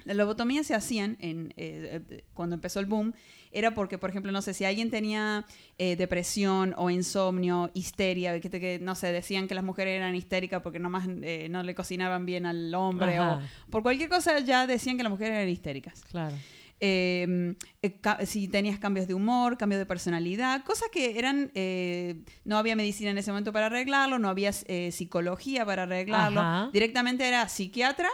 S2: Las lobotomías se hacían en, eh, cuando empezó el boom, era porque, por ejemplo, no sé, si alguien tenía eh, depresión o insomnio, histeria, que, que, no sé, decían que las mujeres eran histéricas porque nomás eh, no le cocinaban bien al hombre
S1: Ajá.
S2: o por cualquier cosa ya decían que las mujeres eran histéricas.
S1: Claro.
S2: Eh, eh, si tenías cambios de humor, cambios de personalidad, cosas que eran, eh, no había medicina en ese momento para arreglarlo, no había psicología para arreglarlo,
S1: Ajá.
S2: directamente era psiquiatra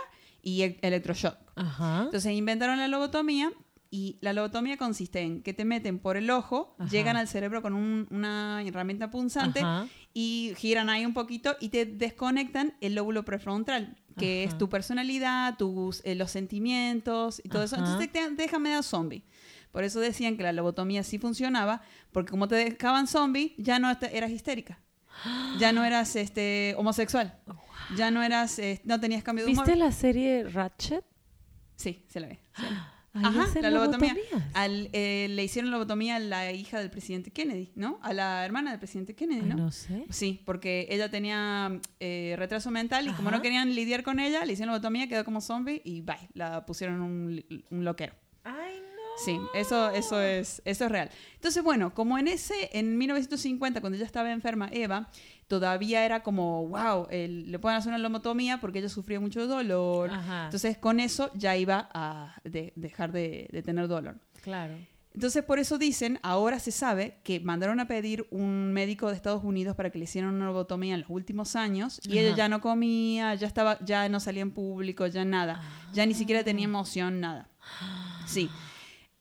S2: y electroshock.
S1: Ajá.
S2: Entonces inventaron la lobotomía y la lobotomía consiste en que te meten por el ojo,
S1: Ajá.
S2: llegan al cerebro con un- una herramienta punzante
S1: Ajá.
S2: y giran ahí un poquito y te desconectan el lóbulo prefrontal, que
S1: Ajá.
S2: es tu personalidad, tus, eh, los sentimientos y todo eso. Entonces te, te dejan medio zombie. Por eso decían que la lobotomía sí funcionaba, porque como te dejaban zombie, ya no te- eras histérica. Ya no eras este, homosexual. Ya no eras, eh, no tenías cambio de humor.
S1: ¿Viste la serie Ratchet?
S2: Sí, se la ve.
S1: Ahí
S2: Ajá, la lobotomía. Al, eh, le hicieron lobotomía a la hija del presidente Kennedy, ¿no? A la hermana del presidente Kennedy,
S1: Ay,
S2: ¿no?
S1: no sé.
S2: Sí, porque ella tenía eh, retraso mental y como no querían lidiar con ella, le hicieron lobotomía, quedó como zombie y bye, la pusieron un, un loquero. Sí, eso, eso, es, eso es real. Entonces, bueno, como en ese, en 1950, cuando ella estaba enferma, Eva, todavía era como, wow, el- le pueden hacer una lobotomía porque ella sufría mucho dolor.
S1: Ajá.
S2: Entonces, con eso ya iba a de- dejar de, de tener dolor.
S1: Claro.
S2: Entonces, por eso dicen, ahora se sabe que mandaron a pedir un médico de Estados Unidos para que le hicieran una lobotomía en los últimos años y ella
S1: Ajá.
S2: ya no comía, ya estaba, ya no salía en público, ya nada, ya ni siquiera tenía emoción, nada. Sí.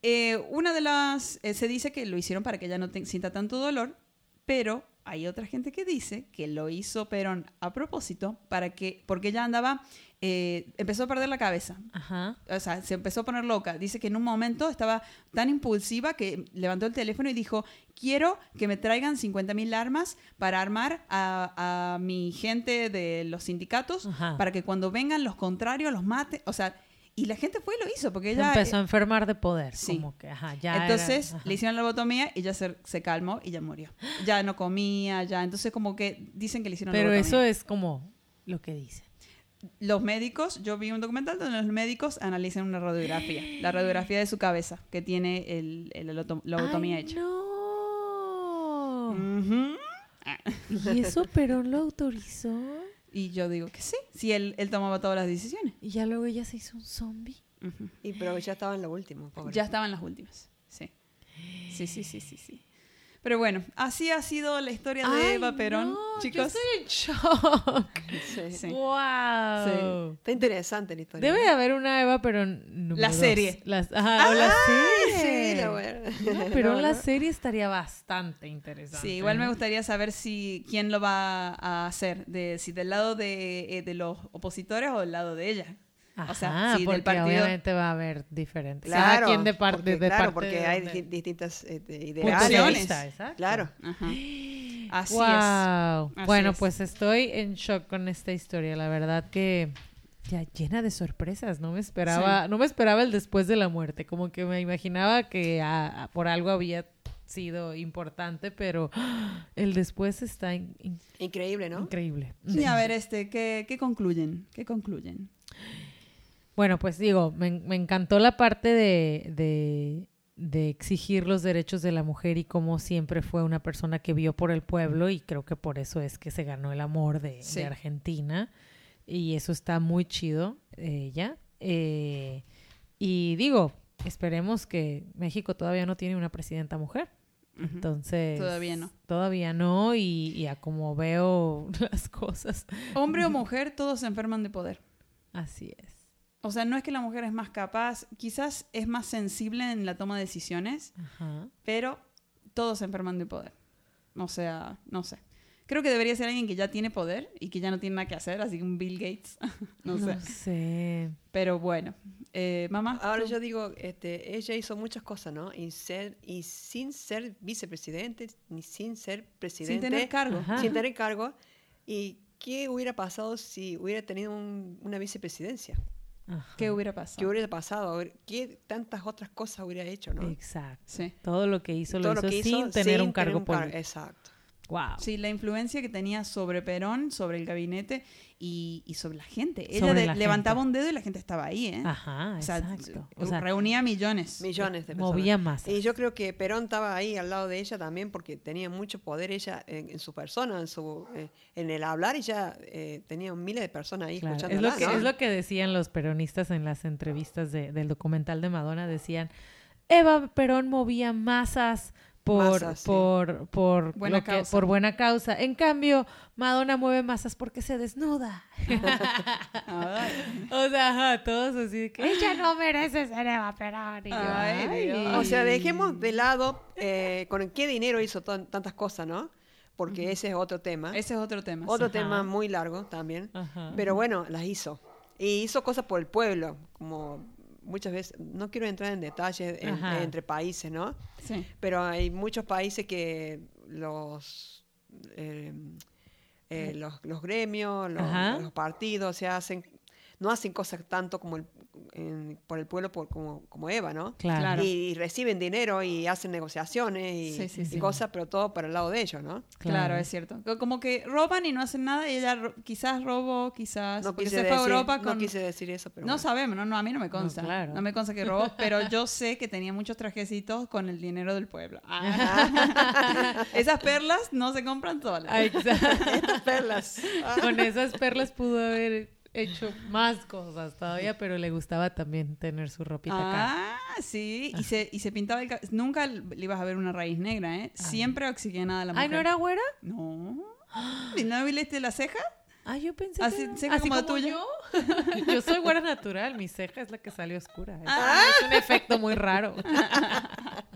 S2: Eh, una de las, eh, se dice que lo hicieron para que ella no te- sienta tanto dolor, pero hay otra gente que dice que lo hizo Perón a propósito para que, porque ella andaba, eh, empezó a perder la cabeza
S1: Ajá.
S2: o sea, se empezó a poner loca. Dice que en un momento estaba tan impulsiva que levantó el teléfono y dijo, quiero que me traigan 50.000 armas para armar a, a mi gente de los sindicatos,
S1: Ajá.
S2: para que cuando vengan los contrarios los mate. O sea, y la gente fue y lo hizo, porque ella...
S1: empezó a enfermar de poder.
S2: sí.
S1: Como que, ajá, ya
S2: entonces
S1: era- ajá.
S2: le hicieron la lobotomía y ya se, se calmó y ya murió. Ya no comía, ya. Entonces como que dicen que le hicieron
S1: Pero
S2: lobotomía.
S1: eso es como lo que dicen.
S2: Los médicos, yo vi un documental donde los médicos analizan una radiografía, la radiografía de su cabeza que tiene el, el- la loto- lobotomía
S1: Ay,
S2: hecha.
S1: No. ¿Y eso Perón lo autorizó?
S2: Y yo digo que sí, si él, él tomaba todas las decisiones.
S1: Y ya luego ella se hizo un zombie.
S3: Y pero ya estaba en lo último, pobre.
S2: Ya estaban las últimas, sí. Sí, sí, sí, sí, sí. Pero bueno, así ha sido la historia de
S1: Ay,
S2: Eva Perón,
S1: no, Yo
S2: chicos.
S1: estoy en shock.
S3: Sí.
S2: Sí.
S1: Wow.
S3: Está interesante la historia.
S1: Debe de haber una Eva Perón número
S2: La serie.
S1: Las, ajá, o la serie.
S3: Sí, la.
S1: No, pero
S3: No,
S1: la
S3: no.
S1: serie estaría bastante interesante.
S2: Sí, igual me gustaría saber si quién lo va a hacer, de, si del lado de, eh, de los opositores o del lado de ella.
S1: Ajá,
S2: o sea, sí,
S1: porque
S2: del partido.
S1: obviamente va a haber diferentes.
S3: Claro,
S1: Cada quien de parte
S3: porque,
S1: de
S3: claro,
S1: parte
S3: porque
S1: de
S3: hay di- distintas eh, ideales. Claro.
S2: Ajá. Así
S1: wow.
S2: Así
S1: Bueno,
S2: es.
S1: pues estoy en shock con esta historia. La verdad que ya llena de sorpresas. No me esperaba, no me esperaba el después de la muerte. Como que me imaginaba que ah, por algo había sido importante, pero el después está in- in-
S3: Increíble, ¿no?
S1: increíble.
S2: es. Sí, a ver, este, ¿qué, qué concluyen? ¿Qué concluyen?
S1: Bueno, pues digo, me, me encantó la parte de, de, de exigir los derechos de la mujer y cómo siempre fue una persona que vio por el pueblo y creo que por eso es que se ganó el amor de,
S2: Sí.
S1: de Argentina y eso está muy chido ella. Eh, y digo, esperemos que México todavía no tiene una presidenta mujer. Entonces...
S2: Todavía no.
S1: Todavía no y, y a como veo las cosas,
S2: Hombre o mujer, todos se enferman de poder.
S1: así es.
S2: O sea, no es que la mujer es más capaz, quizás es más sensible en la toma de decisiones,
S1: Ajá.
S2: pero todos se enferman de poder. O sea, no sé. Creo que debería ser alguien que ya tiene poder y que ya no tiene nada que hacer, así que un Bill Gates. no sé.
S1: No sé.
S2: Pero bueno, eh, mamá.
S3: Ahora
S2: tú-
S3: yo digo, este, ella hizo muchas cosas, ¿no? Y ser y sin ser vicepresidente ni sin ser presidente,
S2: sin tener cargo.
S1: Ajá.
S3: sin tener cargo. ¿Y qué hubiera pasado si hubiera tenido un- una vicepresidencia?
S1: Ajá.
S2: ¿Qué hubiera pasado?
S3: ¿Qué hubiera pasado? ¿Qué tantas otras cosas hubiera hecho, no?
S1: Exacto.
S2: Sí.
S1: Todo lo que hizo lo
S3: Todo
S1: hizo,
S3: lo que hizo
S1: sin tener un cargo
S3: car-
S1: político.
S3: Exacto.
S1: Wow.
S2: Sí, la influencia que tenía sobre Perón, sobre el gabinete y, y sobre la gente. Ella
S1: Sobre
S2: de-
S1: la
S2: levantaba
S1: gente.
S2: un dedo y la gente estaba ahí, ¿eh?
S1: Ajá,
S2: o sea,
S1: exacto. O sea,
S2: reunía millones.
S3: Millones de personas.
S1: movía más.
S3: Y yo creo que Perón estaba ahí al lado de ella también porque tenía mucho poder ella en, en su persona, en su eh, en el hablar, ella eh, tenía miles de personas ahí
S1: Claro, Es lo, que,
S3: ¿no?
S1: es lo que decían los peronistas en las entrevistas de- del documental de Madonna. Decían, Eva Perón movía masas por,
S3: sí.
S1: por, por,
S2: Buena
S1: lo que-
S2: causa.
S1: por buena causa. En cambio, Madonna mueve masas porque se desnuda. O sea, ajá, todos así de que ella no merece ser Eva Perón. Y yo,
S2: Ay,
S1: "Ay".
S2: Dios.
S3: O sea, dejemos de lado eh, con qué dinero hizo tan- tantas cosas, ¿no? Porque ese es otro tema.
S2: Ese es otro tema.
S3: otro tema muy largo también.
S1: Ajá.
S3: Pero bueno, las hizo. Y hizo cosas por el pueblo, como muchas veces, no quiero entrar en detalles en- entre países, ¿no?
S2: Sí.
S3: Pero hay muchos países que los, eh, eh, los, los gremios, los partidos se hacen, no hacen cosas tanto como el, en- por el pueblo por- como, como Eva, ¿no?
S1: Claro.
S3: Y, y reciben dinero y hacen negociaciones y,
S2: Sí, sí,
S3: y
S2: sí.
S3: cosas, pero todo para el lado de ellos, ¿no?
S2: Claro, es cierto. Co- Como que roban y no hacen nada y ella ro- quizás robó, quizás
S3: No quise,
S2: se fue
S3: decir,
S2: a Europa
S3: no
S2: con...
S3: quise decir eso, pero
S2: no
S3: bueno.
S2: sabemos, no, no, a mí no me consta. No,
S1: claro.
S2: me consta que robó, pero yo sé que tenía muchos trajecitos con el dinero del pueblo. Ah. Esas perlas no se compran solas.
S1: Ah, exacto.
S3: Estas perlas. Ah.
S1: Con esas perlas pudo haber hecho más cosas todavía, pero le gustaba también tener su ropita.
S2: Ah, sí, y se, y se pintaba el cabello. Nunca le ibas a ver una raíz negra, ¿eh? Siempre oxigenada la mujer.
S1: Ay, ¿no era güera?
S2: No. ¿Y no viste la ceja?
S1: Ah, yo pensé
S2: Así-
S1: que era-
S2: ceja
S1: así
S2: como
S1: como,
S2: tuya.
S1: yo. yo soy güera natural, mi ceja es la que sale oscura. Es,
S2: Ah.
S1: es un efecto muy raro.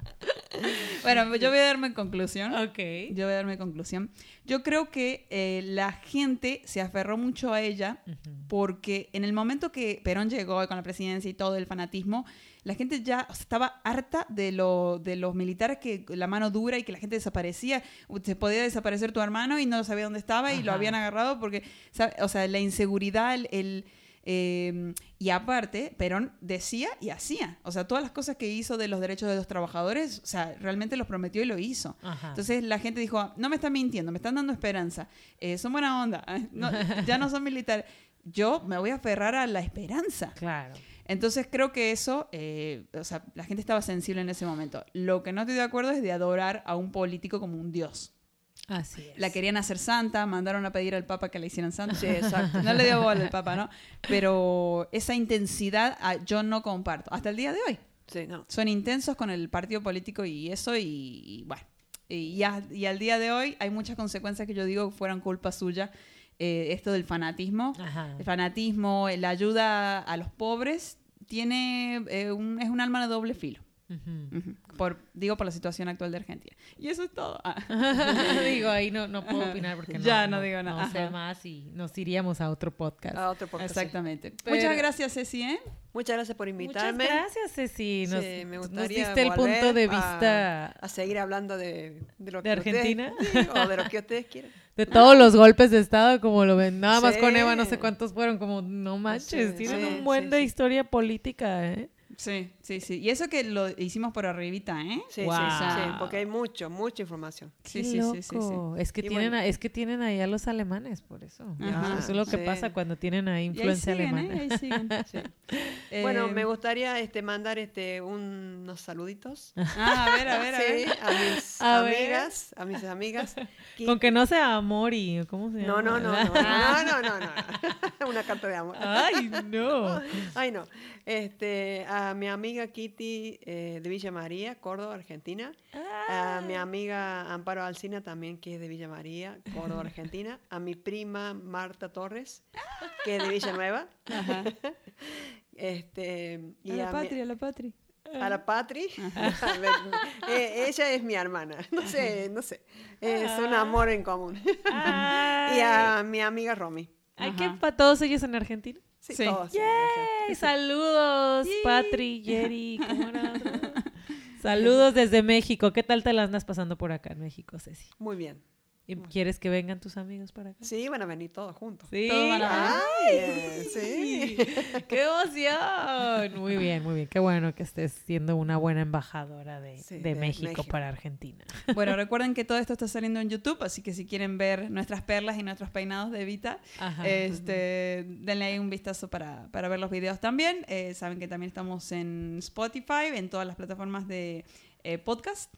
S2: Bueno, yo voy a darme en conclusión.
S1: ok.
S2: Yo voy a darme conclusión. Yo creo que eh, la gente se aferró mucho a ella porque en el momento que Perón llegó con la presidencia y todo el fanatismo, la gente ya o sea, estaba harta de, lo, de los militares que la mano dura y que la gente desaparecía. Se podía desaparecer tu hermano y no sabía dónde estaba y lo habían agarrado porque, o sea, la inseguridad, el... el, eh, y aparte, Perón decía y hacía. O sea, todas las cosas que hizo de los derechos de los trabajadores, o sea, realmente los prometió y lo hizo.
S1: Ajá.
S2: Entonces la gente dijo, no me están mintiendo, me están dando esperanza, eh, son buena onda, no, ya no son militares. Yo me voy a aferrar a la esperanza.
S1: Claro.
S2: Entonces creo que eso, eh, o sea, la gente estaba sensible en ese momento. Lo que no estoy de acuerdo es de adorar a un político como un dios.
S1: Así es.
S2: La querían hacer santa, mandaron a pedir al Papa que la hicieran santa.
S3: Sí, exacto.
S2: No le dio bola al Papa, ¿no? Pero esa intensidad ah, yo no comparto. Hasta el día de hoy
S3: Sí, no.
S2: son intensos con el partido político y eso y, y bueno y, ya- y al día de hoy hay muchas consecuencias que yo digo fueran culpa suya Eh, esto del fanatismo
S1: Ajá.
S2: el fanatismo la ayuda a los pobres tiene eh, un, es un alma de doble filo Por digo por la situación actual de Argentina y eso es todo Ah.
S1: digo, ahí no, no puedo opinar porque no,
S2: Ya, no digo nada.
S1: No sé más y nos iríamos a otro podcast.
S3: A otro podcast, sí.
S2: exactamente
S1: Pero-
S2: muchas gracias Ceci ¿eh?
S3: Muchas gracias por
S1: Muchas
S3: invitarme.
S1: gracias, Ceci. Nos,
S3: Sí, me
S1: nos
S3: gustaría
S1: diste el punto de vista
S3: a, seguir hablando de, de lo
S1: ¿De
S3: que ustedes-
S1: Argentina?
S3: sí, o de lo que ustedes quieran.
S1: de todos los golpes de Estado, como lo ven. Nada más con. Eva, no sé cuántos fueron, como no manches.
S3: Sí,
S1: tienen
S3: sí,
S1: un buen
S3: sí,
S1: de
S3: sí.
S1: historia política, ¿eh?
S2: sí sí sí y eso que lo hicimos por arribita ¿eh?
S3: Sí,
S1: Wow.
S3: sí, sí, porque hay mucho, mucha información.
S2: sí
S1: Qué
S2: sí, sí, sí, sí.
S1: loco. Es que
S3: Y
S1: tienen,
S3: bueno.
S1: a- es que tienen ahí a los alemanes, por eso.
S2: Ajá.
S1: Eso es lo que
S3: Sí.
S1: pasa cuando tienen ahí
S2: Y ahí
S1: influencia
S2: siguen,
S1: alemana.
S2: ¿eh? Ahí siguen.
S3: Sí.
S2: Eh,
S3: Bueno, me gustaría este, mandar este, unos saluditos.
S2: Ah, a ver, a ver, a ver.
S3: a mis
S1: A ver.
S3: amigas, a mis amigas. que-
S1: Con que no sea amor y ¿cómo se llama?
S3: No, no, no, no, no, no, no, no. Una carta de amor.
S1: Ay, no.
S3: Ay, no. Este, a mi amiga Kitty eh, de Villa María, Córdoba, Argentina. A mi amiga Amparo Alcina también, que es de Villa María, Córdoba, Argentina. A mi prima Marta Torres, que es de Villanueva.
S2: Ajá.
S3: Este, y
S2: a la
S3: mi-
S2: patria, a la patria.
S3: a la Patri. A eh, ella es mi hermana. No sé, no sé. Es un amor en común.
S1: Ay,
S3: y a mi amiga Romy.
S1: Ay, ¿qué
S2: Ajá.
S1: para todos ellos en Argentina?
S3: Sí,
S2: Sí.
S3: todos.
S1: ¡Yay! Saludos, Patri, Jerry, ¿cómo era? Saludos desde México. ¿Qué tal te la andas pasando por acá en México, Ceci?
S3: Muy bien.
S1: ¿Y ¿Quieres que vengan tus amigos para acá?
S3: Sí, van a venir todos juntos.
S1: Sí.
S2: Todos van a venir.
S3: Ay, sí.
S1: ¡Qué emoción! Muy bien, muy bien. Qué bueno que estés siendo una buena embajadora de,
S3: Sí,
S1: de
S3: de
S1: México,
S3: México.
S1: para Argentina.
S2: Bueno, recuerden que todo esto está saliendo en YouTube, así que si quieren ver nuestras perlas y nuestros peinados de Evita,
S1: Ajá.
S2: este, denle ahí un vistazo para, para ver los videos también. Eh, saben que también estamos en Spotify, en todas las plataformas de eh, podcast.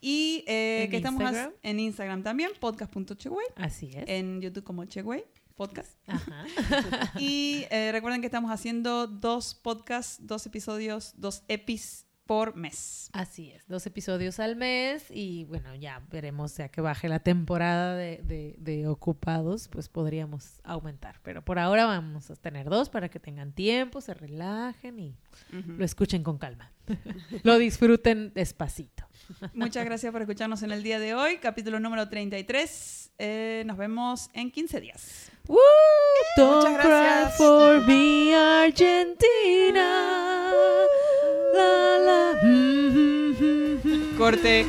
S2: Y eh,
S1: ¿En
S2: que estamos en Instagram también, podcast.chegüey.
S1: Así es.
S2: En YouTube como Chegüey, podcast.
S1: Ajá.
S2: Y eh, recuerden que estamos haciendo dos podcasts, dos episodios, dos epis por mes.
S1: Así es, dos episodios al mes y bueno, ya veremos ya que baje la temporada de, de- de ocupados, pues podríamos aumentar. Pero por ahora vamos a tener dos para que tengan tiempo, se relajen y lo escuchen con calma. lo disfruten despacito.
S2: Muchas gracias por escucharnos en el día de hoy, capítulo número 33. Eh, nos vemos en 15 días.
S1: Woo! Don't
S3: Muchas
S1: cry
S3: gracias.
S1: for me, Argentina. Mm, mm, mm.
S2: Corte.